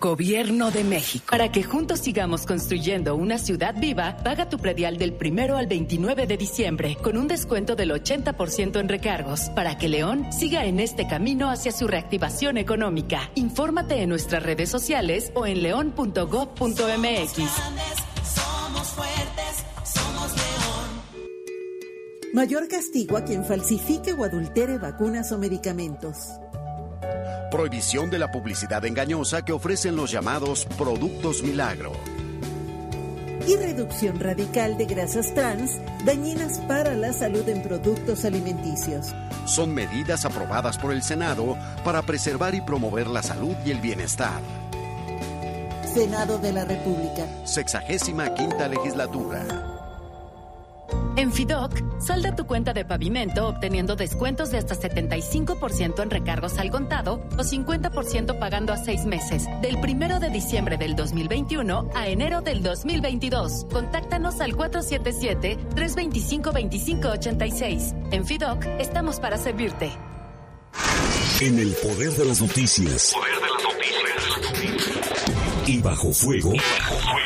Gobierno de México. Para que juntos sigamos construyendo una ciudad viva, paga tu predial del primero al 29 de diciembre con un descuento del 80% en recargos para que León siga en este camino hacia su reactivación económica. Infórmate en nuestras redes sociales o en león.gov.mx. Somos fuertes, somos León. Mayor castigo a quien falsifique o adultere vacunas o medicamentos. Prohibición de la publicidad engañosa que ofrecen los llamados productos milagro. Y reducción radical de grasas trans dañinas para la salud en productos alimenticios. Son medidas aprobadas por el Senado para preservar y promover la salud y el bienestar. Senado de la República. Sexagésima quinta legislatura. En Fidoc, salda tu cuenta de pavimento obteniendo descuentos de hasta 75% en recargos al contado o 50% pagando a seis meses, del primero de diciembre del 2021 a enero del 2022. Contáctanos al 477-325-2586. En Fidoc, estamos para servirte. En el poder de las noticias. Poder de las noticias. Y bajo fuego. Y bajo fuego.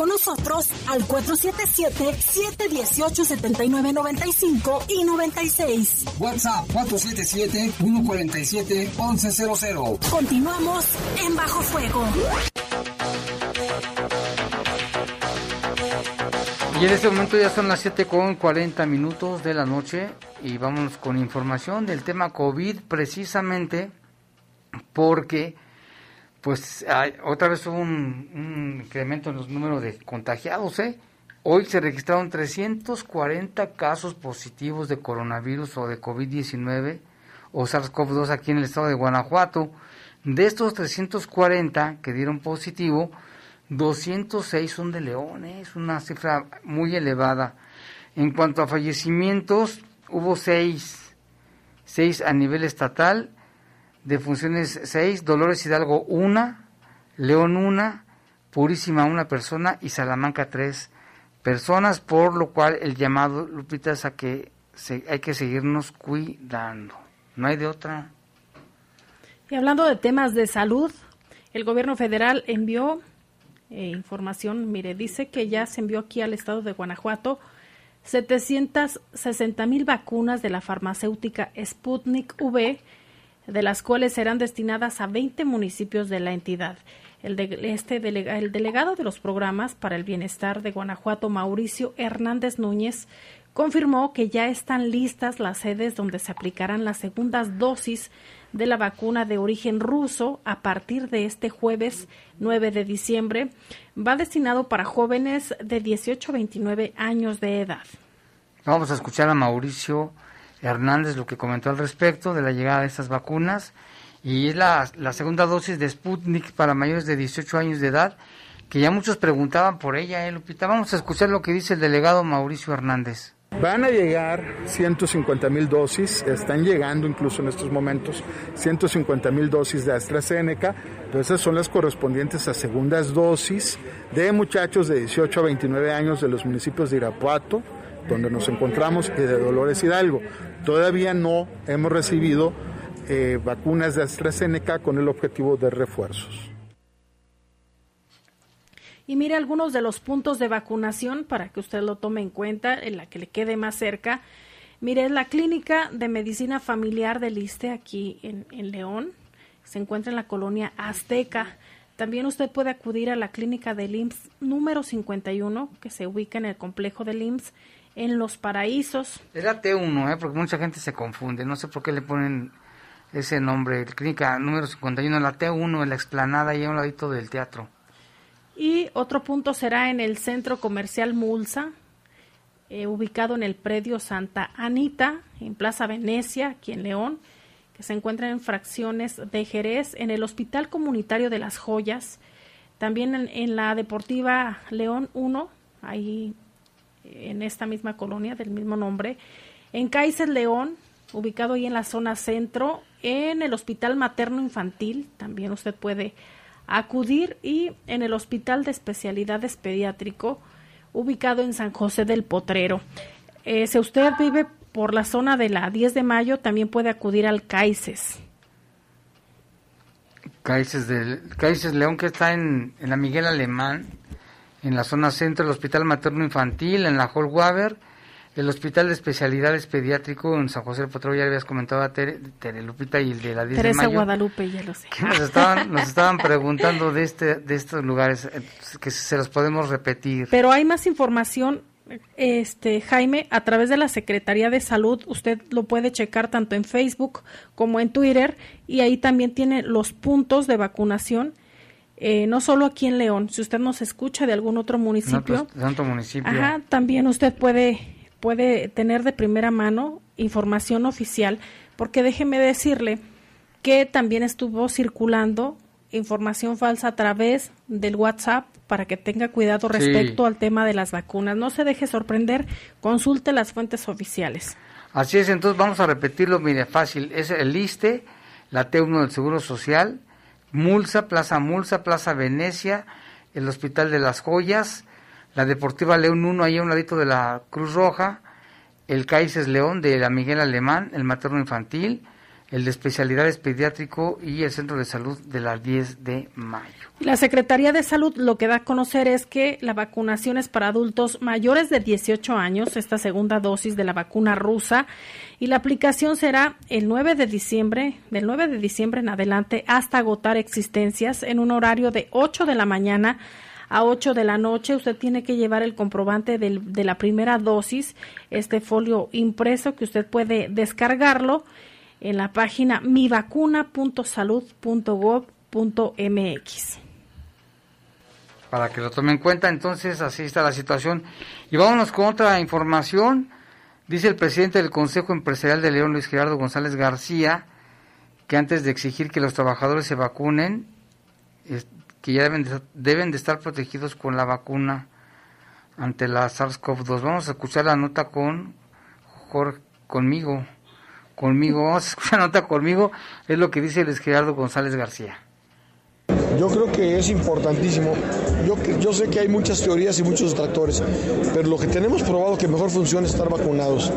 con nosotros al 477-718-7995 y 96. WhatsApp 477-147-1100. Continuamos en Bajo Fuego. Y en este momento ya son las 7 con 40 minutos de la noche y vamos con información del tema COVID precisamente porque pues otra vez hubo un, incremento en los números de contagiados. ¿eh? Hoy se registraron 340 casos positivos de coronavirus o de COVID-19 o SARS-CoV-2 aquí en el estado de Guanajuato. De estos 340 que dieron positivo, 206 son de León, ¿eh? es una cifra muy elevada. En cuanto a fallecimientos, hubo 6, 6 a nivel estatal de funciones 6, Dolores Hidalgo 1, León 1, Purísima una persona y Salamanca 3 personas, por lo cual el llamado, Lupita, es a que se, hay que seguirnos cuidando. No hay de otra. Y hablando de temas de salud, el gobierno federal envió eh, información, mire, dice que ya se envió aquí al estado de Guanajuato 760 mil vacunas de la farmacéutica Sputnik V de las cuales serán destinadas a 20 municipios de la entidad. El, de, este el delegado de los programas para el bienestar de Guanajuato, Mauricio Hernández Núñez, confirmó que ya están listas las sedes donde se aplicarán las segundas dosis de la vacuna de origen ruso a partir de este jueves 9 de diciembre. Va destinado para jóvenes de 18 a 29 años de edad. Vamos a escuchar a Mauricio Hernández lo que comentó al respecto de la llegada de estas vacunas y es la, segunda dosis de Sputnik para mayores de 18 años de edad, que ya muchos preguntaban por ella, ¿eh, Lupita? Vamos a escuchar lo que dice el delegado Mauricio Hernández. Van a llegar 150 mil dosis, están llegando incluso en estos momentos 150 mil dosis de AstraZeneca, pero esas son las correspondientes a segundas dosis de muchachos de 18 a 29 años de los municipios de Irapuato, donde nos encontramos, y de Dolores Hidalgo. Todavía no hemos recibido eh, vacunas de AstraZeneca con el objetivo de refuerzos. Y mire algunos de los puntos de vacunación para que usted lo tome en cuenta, en la que le quede más cerca. Mire, es la Clínica de Medicina Familiar del ISTE aquí en, León. Se encuentra en la colonia Azteca. También usted puede acudir a la clínica del IMSS número 51, que se ubica en el complejo del IMSS en Los Paraísos. Es la T1, ¿eh? porque mucha gente se confunde. No sé por qué le ponen ese nombre. Clínica número 51, la T1, en la explanada y a un ladito del teatro. Y otro punto será en el Centro Comercial Mulsa, eh, ubicado en el predio Santa Anita, en Plaza Venecia, aquí en León, que se encuentra en fracciones de Jerez, en el Hospital Comunitario de las Joyas, también en, en la Deportiva León 1, ahí en esta misma colonia del mismo nombre, en Cáices León, ubicado ahí en la zona centro, en el Hospital Materno Infantil, también usted puede acudir, y en el Hospital de Especialidades Pediátrico, ubicado en San José del Potrero. Eh, si usted vive por la zona de la 10 de mayo, también puede acudir al CAICES. CAICES, del, CAICES León, que está en, en la Miguel Alemán, en la zona centro el Hospital Materno Infantil, en la Hall Waver, el Hospital de Especialidades Pediátrico en San José del Potro, ya habías comentado a Tere, Lupita y el de la 10 Teresa de mayo. Guadalupe, ya lo sé. nos estaban, [laughs] nos estaban preguntando de, este, de estos lugares, que se los podemos repetir. Pero hay más información este Jaime, a través de la Secretaría de Salud, usted lo puede checar tanto en Facebook como en Twitter y ahí también tiene los puntos de vacunación. Eh, no solo aquí en León, si usted nos escucha de algún otro municipio, tanto municipio. Ajá, también usted puede puede tener de primera mano información oficial, porque déjeme decirle que también estuvo circulando información falsa a través del WhatsApp para que tenga cuidado respecto al tema de las vacunas. No se deje sorprender, consulte las fuentes oficiales. Así es, entonces vamos a repetirlo, mire, fácil, es el ISTE, la T1 del Seguro Social, Mulsa, Plaza Mulsa, Plaza Venecia, el Hospital de las Joyas, la Deportiva León 1, ahí a un ladito de la Cruz Roja, el CAICES León de la Miguel Alemán, el materno infantil, el de especialidades pediátrico y el centro de salud de las 10 de mayo. La Secretaría de Salud lo que da a conocer es que la vacunación es para adultos mayores de 18 años, esta segunda dosis de la vacuna rusa, y la aplicación será el 9 de diciembre, del 9 de diciembre en adelante hasta agotar existencias en un horario de 8 de la mañana a 8 de la noche. Usted tiene que llevar el comprobante del, de la primera dosis, este folio impreso que usted puede descargarlo en la página mivacuna.salud.gov.mx. Para que lo tomen en cuenta, entonces así está la situación. Y vámonos con otra información. Dice el presidente del Consejo Empresarial de León, Luis Gerardo González García, que antes de exigir que los trabajadores se vacunen, que ya deben de, deben de estar protegidos con la vacuna ante la SARS-CoV-2. Vamos a escuchar la nota con Jorge, conmigo conmigo. Vamos conmigo. Es lo que dice Luis Gerardo González García. Yo creo que es importantísimo. Yo, yo sé que hay muchas teorías y muchos detractores, pero lo que tenemos probado que mejor funciona es estar vacunados.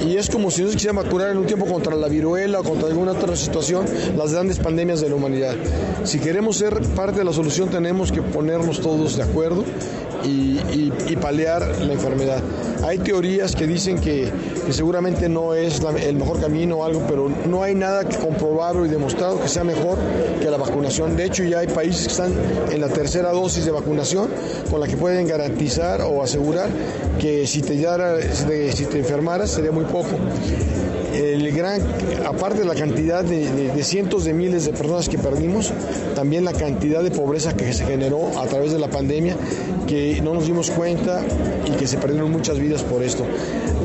Y es como si no se quisiera vacunar en un tiempo contra la viruela o contra alguna otra situación, las grandes pandemias de la humanidad. Si queremos ser parte de la solución, tenemos que ponernos todos de acuerdo y, palear la enfermedad. Hay teorías que dicen que, seguramente no es el mejor camino o algo, pero no hay nada comprobado y demostrado que sea mejor que la vacunación. De hecho, ya hay países que están en la tercera dosis de vacunación con la que pueden garantizar o asegurar que si te, si te enfermaras sería muy poco el gran, aparte de la cantidad de, cientos de miles de personas que perdimos, también la cantidad de pobreza que se generó a través de la pandemia, que no nos dimos cuenta y que se perdieron muchas vidas por esto.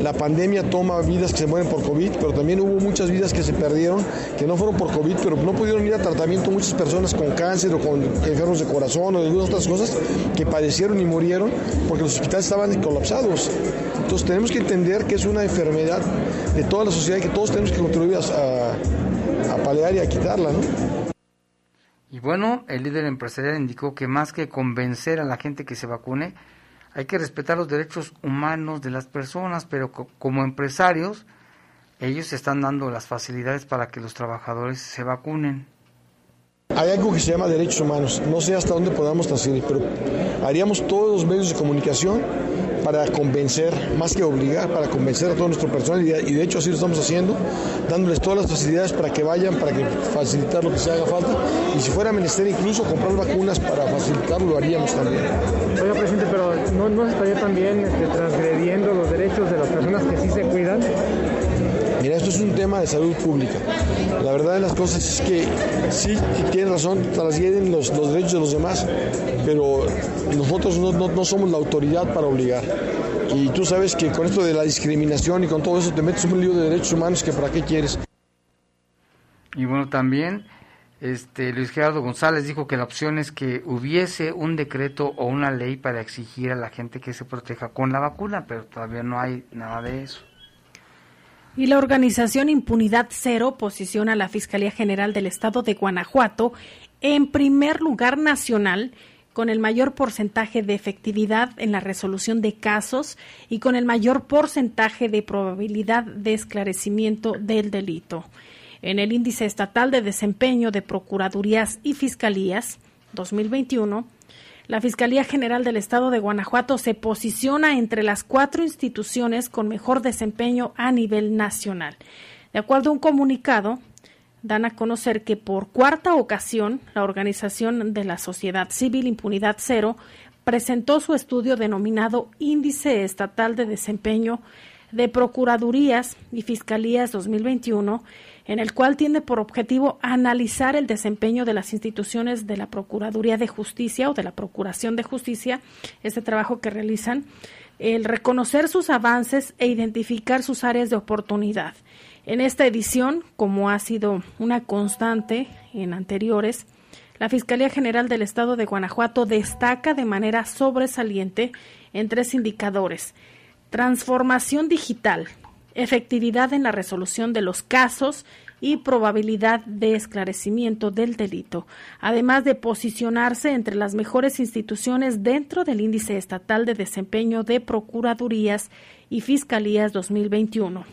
La pandemia toma vidas que se mueren por COVID, pero también hubo muchas vidas que se perdieron, que no fueron por COVID, pero no pudieron ir a tratamiento muchas personas con cáncer o con enfermos de corazón o de algunas otras cosas que padecieron y murieron porque los hospitales estaban colapsados. Entonces tenemos que entender que es una enfermedad de toda la sociedad y que todos tenemos que contribuir a, palear y a quitarla, ¿no? Y bueno, el líder empresarial indicó que más que convencer a la gente que se vacune, hay que respetar los derechos humanos de las personas, pero como empresarios, ellos están dando las facilidades para que los trabajadores se vacunen. Hay algo que se llama derechos humanos. No sé hasta dónde podamos transferir, pero haríamos todos los medios de comunicación para convencer, más que obligar, para convencer a todo nuestro personal y de, hecho así lo estamos haciendo, dándoles todas las facilidades para que vayan, para que facilitar lo que se haga falta y si fuera menester incluso comprar vacunas para facilitarlo, lo haríamos también. Oiga, presidente, pero ¿no, no estaría también este, transgrediendo los derechos de las personas que sí se cuidan? Mira, esto es un tema de salud pública. La verdad de las cosas es que sí, tiene razón, transgreden los, los derechos de los demás, pero nosotros no, no, somos la autoridad para obligar. Y tú sabes que con esto de la discriminación y con todo eso te metes un lío de derechos humanos que para qué quieres. Y bueno, también este, Luis Gerardo González dijo que la opción es que hubiese un decreto o una ley para exigir a la gente que se proteja con la vacuna, pero todavía no hay nada de eso. Y la organización Impunidad Cero posiciona a la Fiscalía General del Estado de Guanajuato en primer lugar nacional con el mayor porcentaje de efectividad en la resolución de casos y con el mayor porcentaje de probabilidad de esclarecimiento del delito. En el índice estatal de desempeño de Procuradurías y Fiscalías 2021, la Fiscalía General del Estado de Guanajuato se posiciona entre las cuatro instituciones con mejor desempeño a nivel nacional. De acuerdo a un comunicado, dan a conocer que por cuarta ocasión la organización de la sociedad civil Impunidad Cero presentó su estudio denominado Índice Estatal de Desempeño de Procuradurías y Fiscalías 2021, en el cual tiene por objetivo analizar el desempeño de las instituciones de la Procuraduría de Justicia o de la Procuración de Justicia, este trabajo que realizan, el reconocer sus avances e identificar sus áreas de oportunidad. En esta edición, como ha sido una constante en anteriores, la Fiscalía General del Estado de Guanajuato destaca de manera sobresaliente en tres indicadores. Transformación digital, efectividad en la resolución de los casos y probabilidad de esclarecimiento del delito, además de posicionarse entre las mejores instituciones dentro del índice estatal de desempeño de Procuradurías y Fiscalías 2021.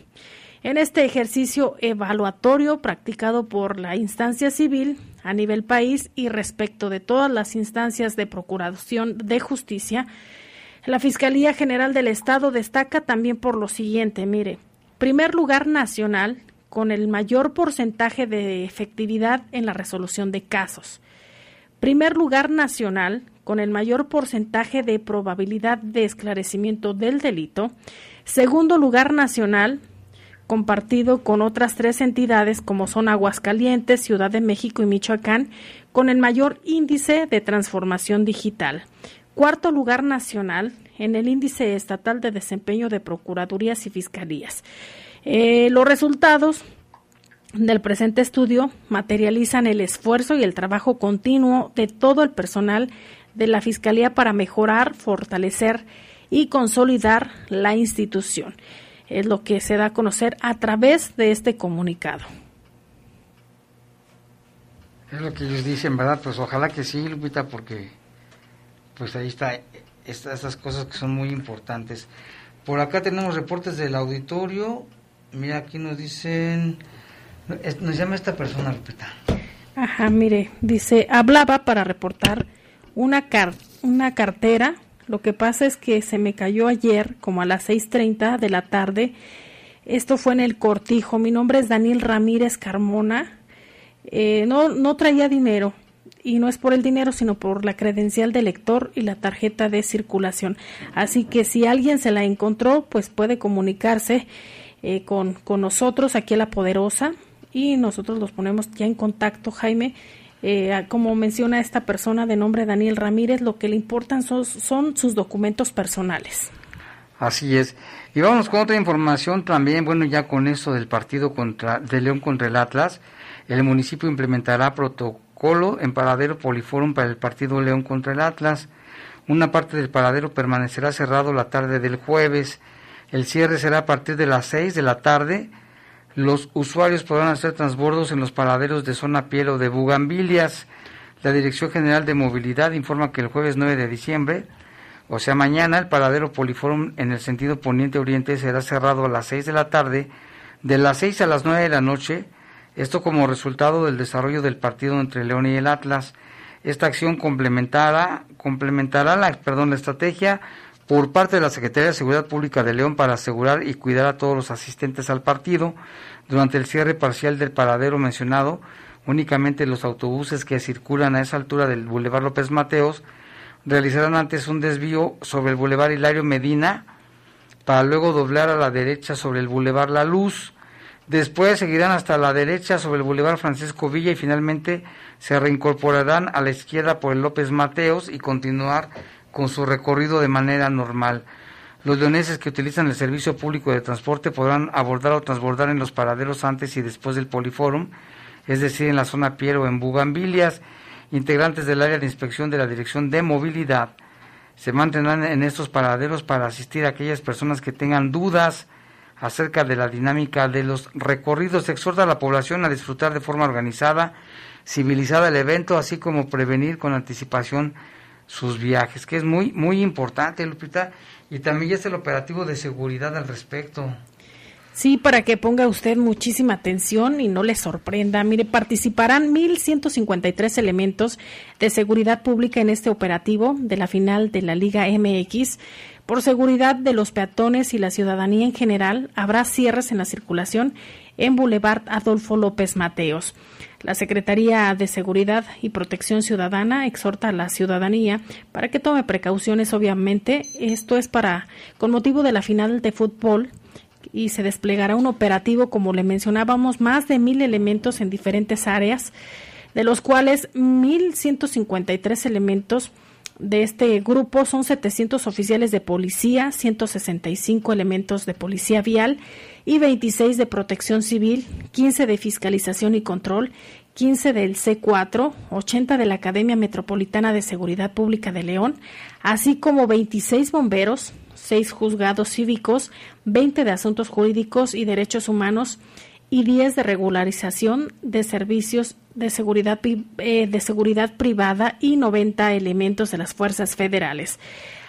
En este ejercicio evaluatorio practicado por la instancia civil a nivel país y respecto de todas las instancias de procuración de justicia, la Fiscalía General del Estado destaca también por lo siguiente, mire, primer lugar nacional con el mayor porcentaje de efectividad en la resolución de casos. Primer lugar nacional con el mayor porcentaje de probabilidad de esclarecimiento del delito. Segundo lugar nacional compartido con otras tres entidades como son Aguascalientes, Ciudad de México y Michoacán, con el mayor índice de transformación digital. Cuarto lugar nacional en el índice estatal de desempeño de procuradurías y fiscalías. Eh, los resultados del presente estudio materializan el esfuerzo y el trabajo continuo de todo el personal de la Fiscalía para mejorar, fortalecer y consolidar la institución es lo que se da a conocer a través de este comunicado. Es lo que ellos dicen, ¿verdad? Pues ojalá que sí, Lupita, porque pues ahí está estas cosas que son muy importantes. Por acá tenemos reportes del auditorio. Mira, aquí nos dicen, nos llama esta persona, Lupita. Ajá, mire, dice, hablaba para reportar una, car una cartera lo que pasa es que se me cayó ayer como a las 6.30 de la tarde. Esto fue en el cortijo. Mi nombre es Daniel Ramírez Carmona. Eh, no, no traía dinero y no es por el dinero, sino por la credencial de lector y la tarjeta de circulación. Así que si alguien se la encontró, pues puede comunicarse eh, con, con nosotros aquí a La Poderosa y nosotros los ponemos ya en contacto, Jaime, eh, como menciona esta persona de nombre Daniel Ramírez, lo que le importan son, sus documentos personales. Así es. Y vamos con otra información también, bueno, ya con eso del partido contra, de León contra el Atlas, el municipio implementará protocolo en paradero poliforum para el partido León contra el Atlas. Una parte del paradero permanecerá cerrado la tarde del jueves. El cierre será a partir de las 6 de la tarde los usuarios podrán hacer transbordos en los paraderos de zona piel o de bugambilias. La Dirección General de Movilidad informa que el jueves 9 de diciembre, o sea mañana, el paradero Poliforum en el sentido poniente-oriente será cerrado a las 6 de la tarde, de las 6 a las 9 de la noche, esto como resultado del desarrollo del partido entre León y el Atlas. Esta acción complementará, complementará la, perdón, la estrategia por parte de la Secretaría de Seguridad Pública de León para asegurar y cuidar a todos los asistentes al partido. Durante el cierre parcial del paradero mencionado, únicamente los autobuses que circulan a esa altura del Boulevard López Mateos realizarán antes un desvío sobre el Boulevard Hilario Medina para luego doblar a la derecha sobre el Boulevard La Luz. Después seguirán hasta la derecha sobre el Boulevard Francisco Villa y finalmente se reincorporarán a la izquierda por el López Mateos y continuar con su recorrido de manera normal. Los leoneses que utilizan el servicio público de transporte podrán abordar o transbordar en los paraderos antes y después del Poliforum, es decir, en la zona Piero o en Bugambilias. Integrantes del área de inspección de la Dirección de Movilidad se mantendrán en estos paraderos para asistir a aquellas personas que tengan dudas acerca de la dinámica de los recorridos. Exhorta a la población a disfrutar de forma organizada, civilizada el evento, así como prevenir con anticipación sus viajes, que es muy, muy importante, Lupita, y también ya es el operativo de seguridad al respecto. Sí, para que ponga usted muchísima atención y no le sorprenda. Mire, participarán 1.153 elementos de seguridad pública en este operativo de la final de la Liga MX. Por seguridad de los peatones y la ciudadanía en general, habrá cierres en la circulación en Boulevard Adolfo López Mateos. La Secretaría de Seguridad y Protección Ciudadana exhorta a la ciudadanía para que tome precauciones, obviamente. Esto es para, con motivo de la final de fútbol y se desplegará un operativo, como le mencionábamos, más de mil elementos en diferentes áreas, de los cuales 1.153 elementos de este grupo son 700 oficiales de policía, 165 elementos de policía vial y 26 de protección civil, 15 de fiscalización y control, 15 del C4, 80 de la Academia Metropolitana de Seguridad Pública de León, así como 26 bomberos, seis juzgados cívicos, 20 de asuntos jurídicos y derechos humanos y 10 de regularización de servicios de seguridad, eh, de seguridad privada y 90 elementos de las fuerzas federales.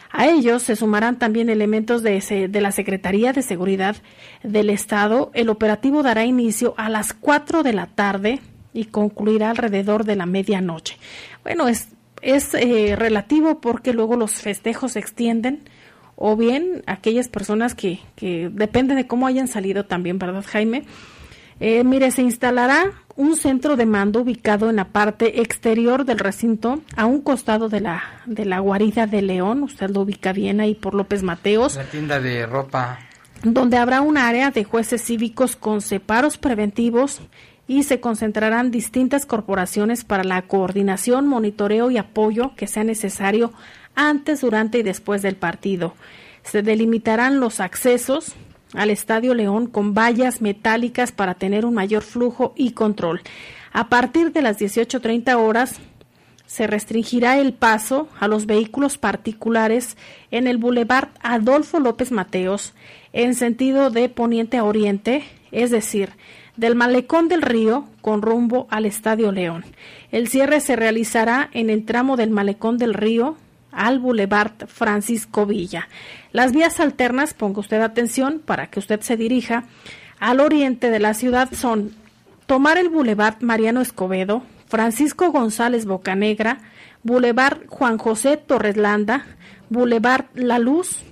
A ellos se sumarán también elementos de, de, la Secretaría de Seguridad del Estado. El operativo dará inicio a las 4 de la tarde y concluirá alrededor de la medianoche. Bueno, es, es eh, relativo porque luego los festejos se extienden o bien aquellas personas que, que depende de cómo hayan salido también, ¿verdad, Jaime? Eh, mire, se instalará un centro de mando ubicado en la parte exterior del recinto, a un costado de la, de la guarida de León, usted lo ubica bien ahí por López Mateos. La tienda de ropa. Donde habrá un área de jueces cívicos con separos preventivos y se concentrarán distintas corporaciones para la coordinación, monitoreo y apoyo que sea necesario antes, durante y después del partido. Se delimitarán los accesos al Estadio León con vallas metálicas para tener un mayor flujo y control. A partir de las 18.30 horas se restringirá el paso a los vehículos particulares en el Boulevard Adolfo López Mateos en sentido de poniente a oriente, es decir, del malecón del río con rumbo al Estadio León. El cierre se realizará en el tramo del malecón del río al Boulevard Francisco Villa. Las vías alternas, ponga usted atención para que usted se dirija al oriente de la ciudad son tomar el Boulevard Mariano Escobedo, Francisco González Bocanegra, Boulevard Juan José Torreslanda, Boulevard La Luz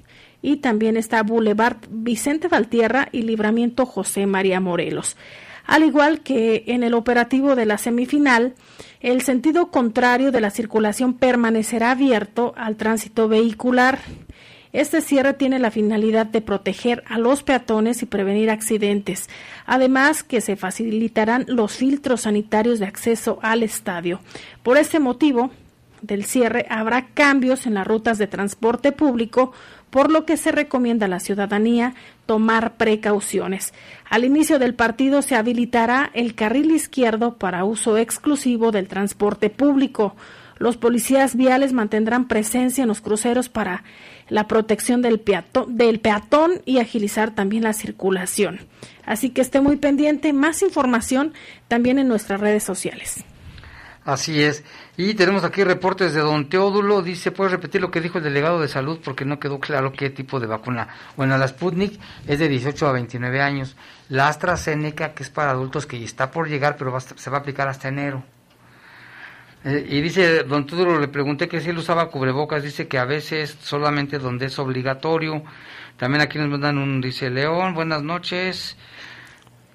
y también está Boulevard Vicente Valtierra y Libramiento José María Morelos. Al igual que en el operativo de la semifinal, el sentido contrario de la circulación permanecerá abierto al tránsito vehicular. Este cierre tiene la finalidad de proteger a los peatones y prevenir accidentes, además que se facilitarán los filtros sanitarios de acceso al estadio. Por este motivo, del cierre habrá cambios en las rutas de transporte público, por lo que se recomienda a la ciudadanía tomar precauciones. Al inicio del partido se habilitará el carril izquierdo para uso exclusivo del transporte público. Los policías viales mantendrán presencia en los cruceros para la protección del, peatón, del peatón y agilizar también la circulación. Así que esté muy pendiente. Más información también en nuestras redes sociales. Así es. Y tenemos aquí reportes de don Teodulo. Dice, ¿puedes repetir lo que dijo el delegado de salud? Porque no quedó claro qué tipo de vacuna. Bueno, la Sputnik es de 18 a 29 años. La AstraZeneca, que es para adultos, que está por llegar, pero se va a aplicar hasta enero. Eh, y dice, don Teodulo, le pregunté que si él usaba cubrebocas. Dice que a veces solamente donde es obligatorio. También aquí nos mandan un, dice, León, buenas noches.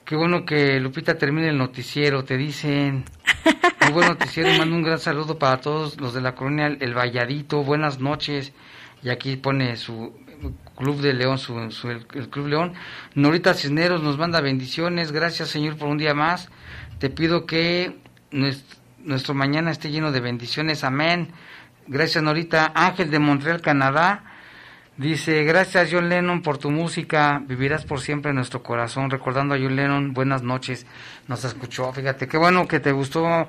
Qué bueno que Lupita termine el noticiero, te dicen. [laughs] Muy buen noticiero, mando un gran saludo para todos los de la colonia El Valladito, buenas noches. Y aquí pone su Club de León, su, el, Club León. Norita Cisneros nos manda bendiciones, gracias Señor por un día más. Te pido que nuestro, nuestro mañana esté lleno de bendiciones, amén. Gracias Norita. Ángel de Montreal, Canadá. Dice, gracias John Lennon por tu música, vivirás por siempre en nuestro corazón. Recordando a John Lennon, buenas noches. Nos escuchó, fíjate, qué bueno que te gustó,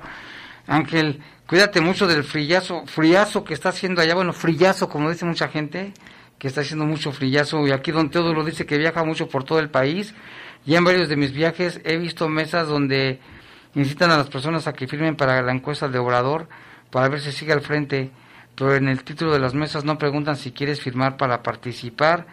Ángel. Cuídate mucho del frillazo, friazo que está haciendo allá. Bueno, frillazo, como dice mucha gente, que está haciendo mucho frillazo. Y aquí Don Teodoro dice que viaja mucho por todo el país. Y en varios de mis viajes he visto mesas donde incitan a las personas a que firmen para la encuesta de Obrador para ver si sigue al frente pero en el título de las mesas no preguntan si quieres firmar para participar.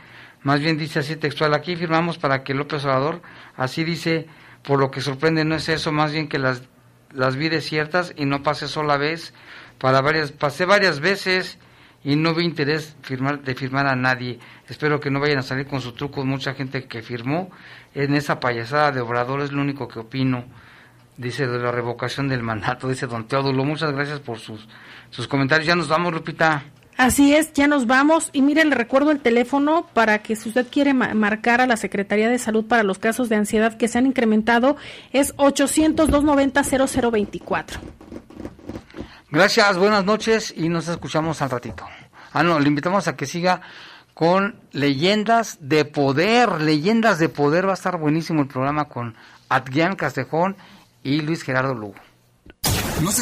Más bien dice así textual, aquí firmamos para que López Obrador, así dice, por lo que sorprende no es eso, más bien que las, las vi desiertas y no pasé sola vez, para varias, pasé varias veces y no vi interés firmar, de firmar a nadie. Espero que no vayan a salir con sus trucos mucha gente que firmó en esa payasada de Obrador, es lo único que opino. Dice de la revocación del mandato, dice don Teodulo. Muchas gracias por sus, sus comentarios. Ya nos vamos, Lupita. Así es, ya nos vamos. Y miren, le recuerdo el teléfono para que si usted quiere marcar a la Secretaría de Salud para los casos de ansiedad que se han incrementado, es 800-290-0024. Gracias, buenas noches y nos escuchamos al ratito. Ah, no, le invitamos a que siga con Leyendas de Poder. Leyendas de Poder va a estar buenísimo el programa con Adrián Castejón y Luis Gerardo Lugo. Los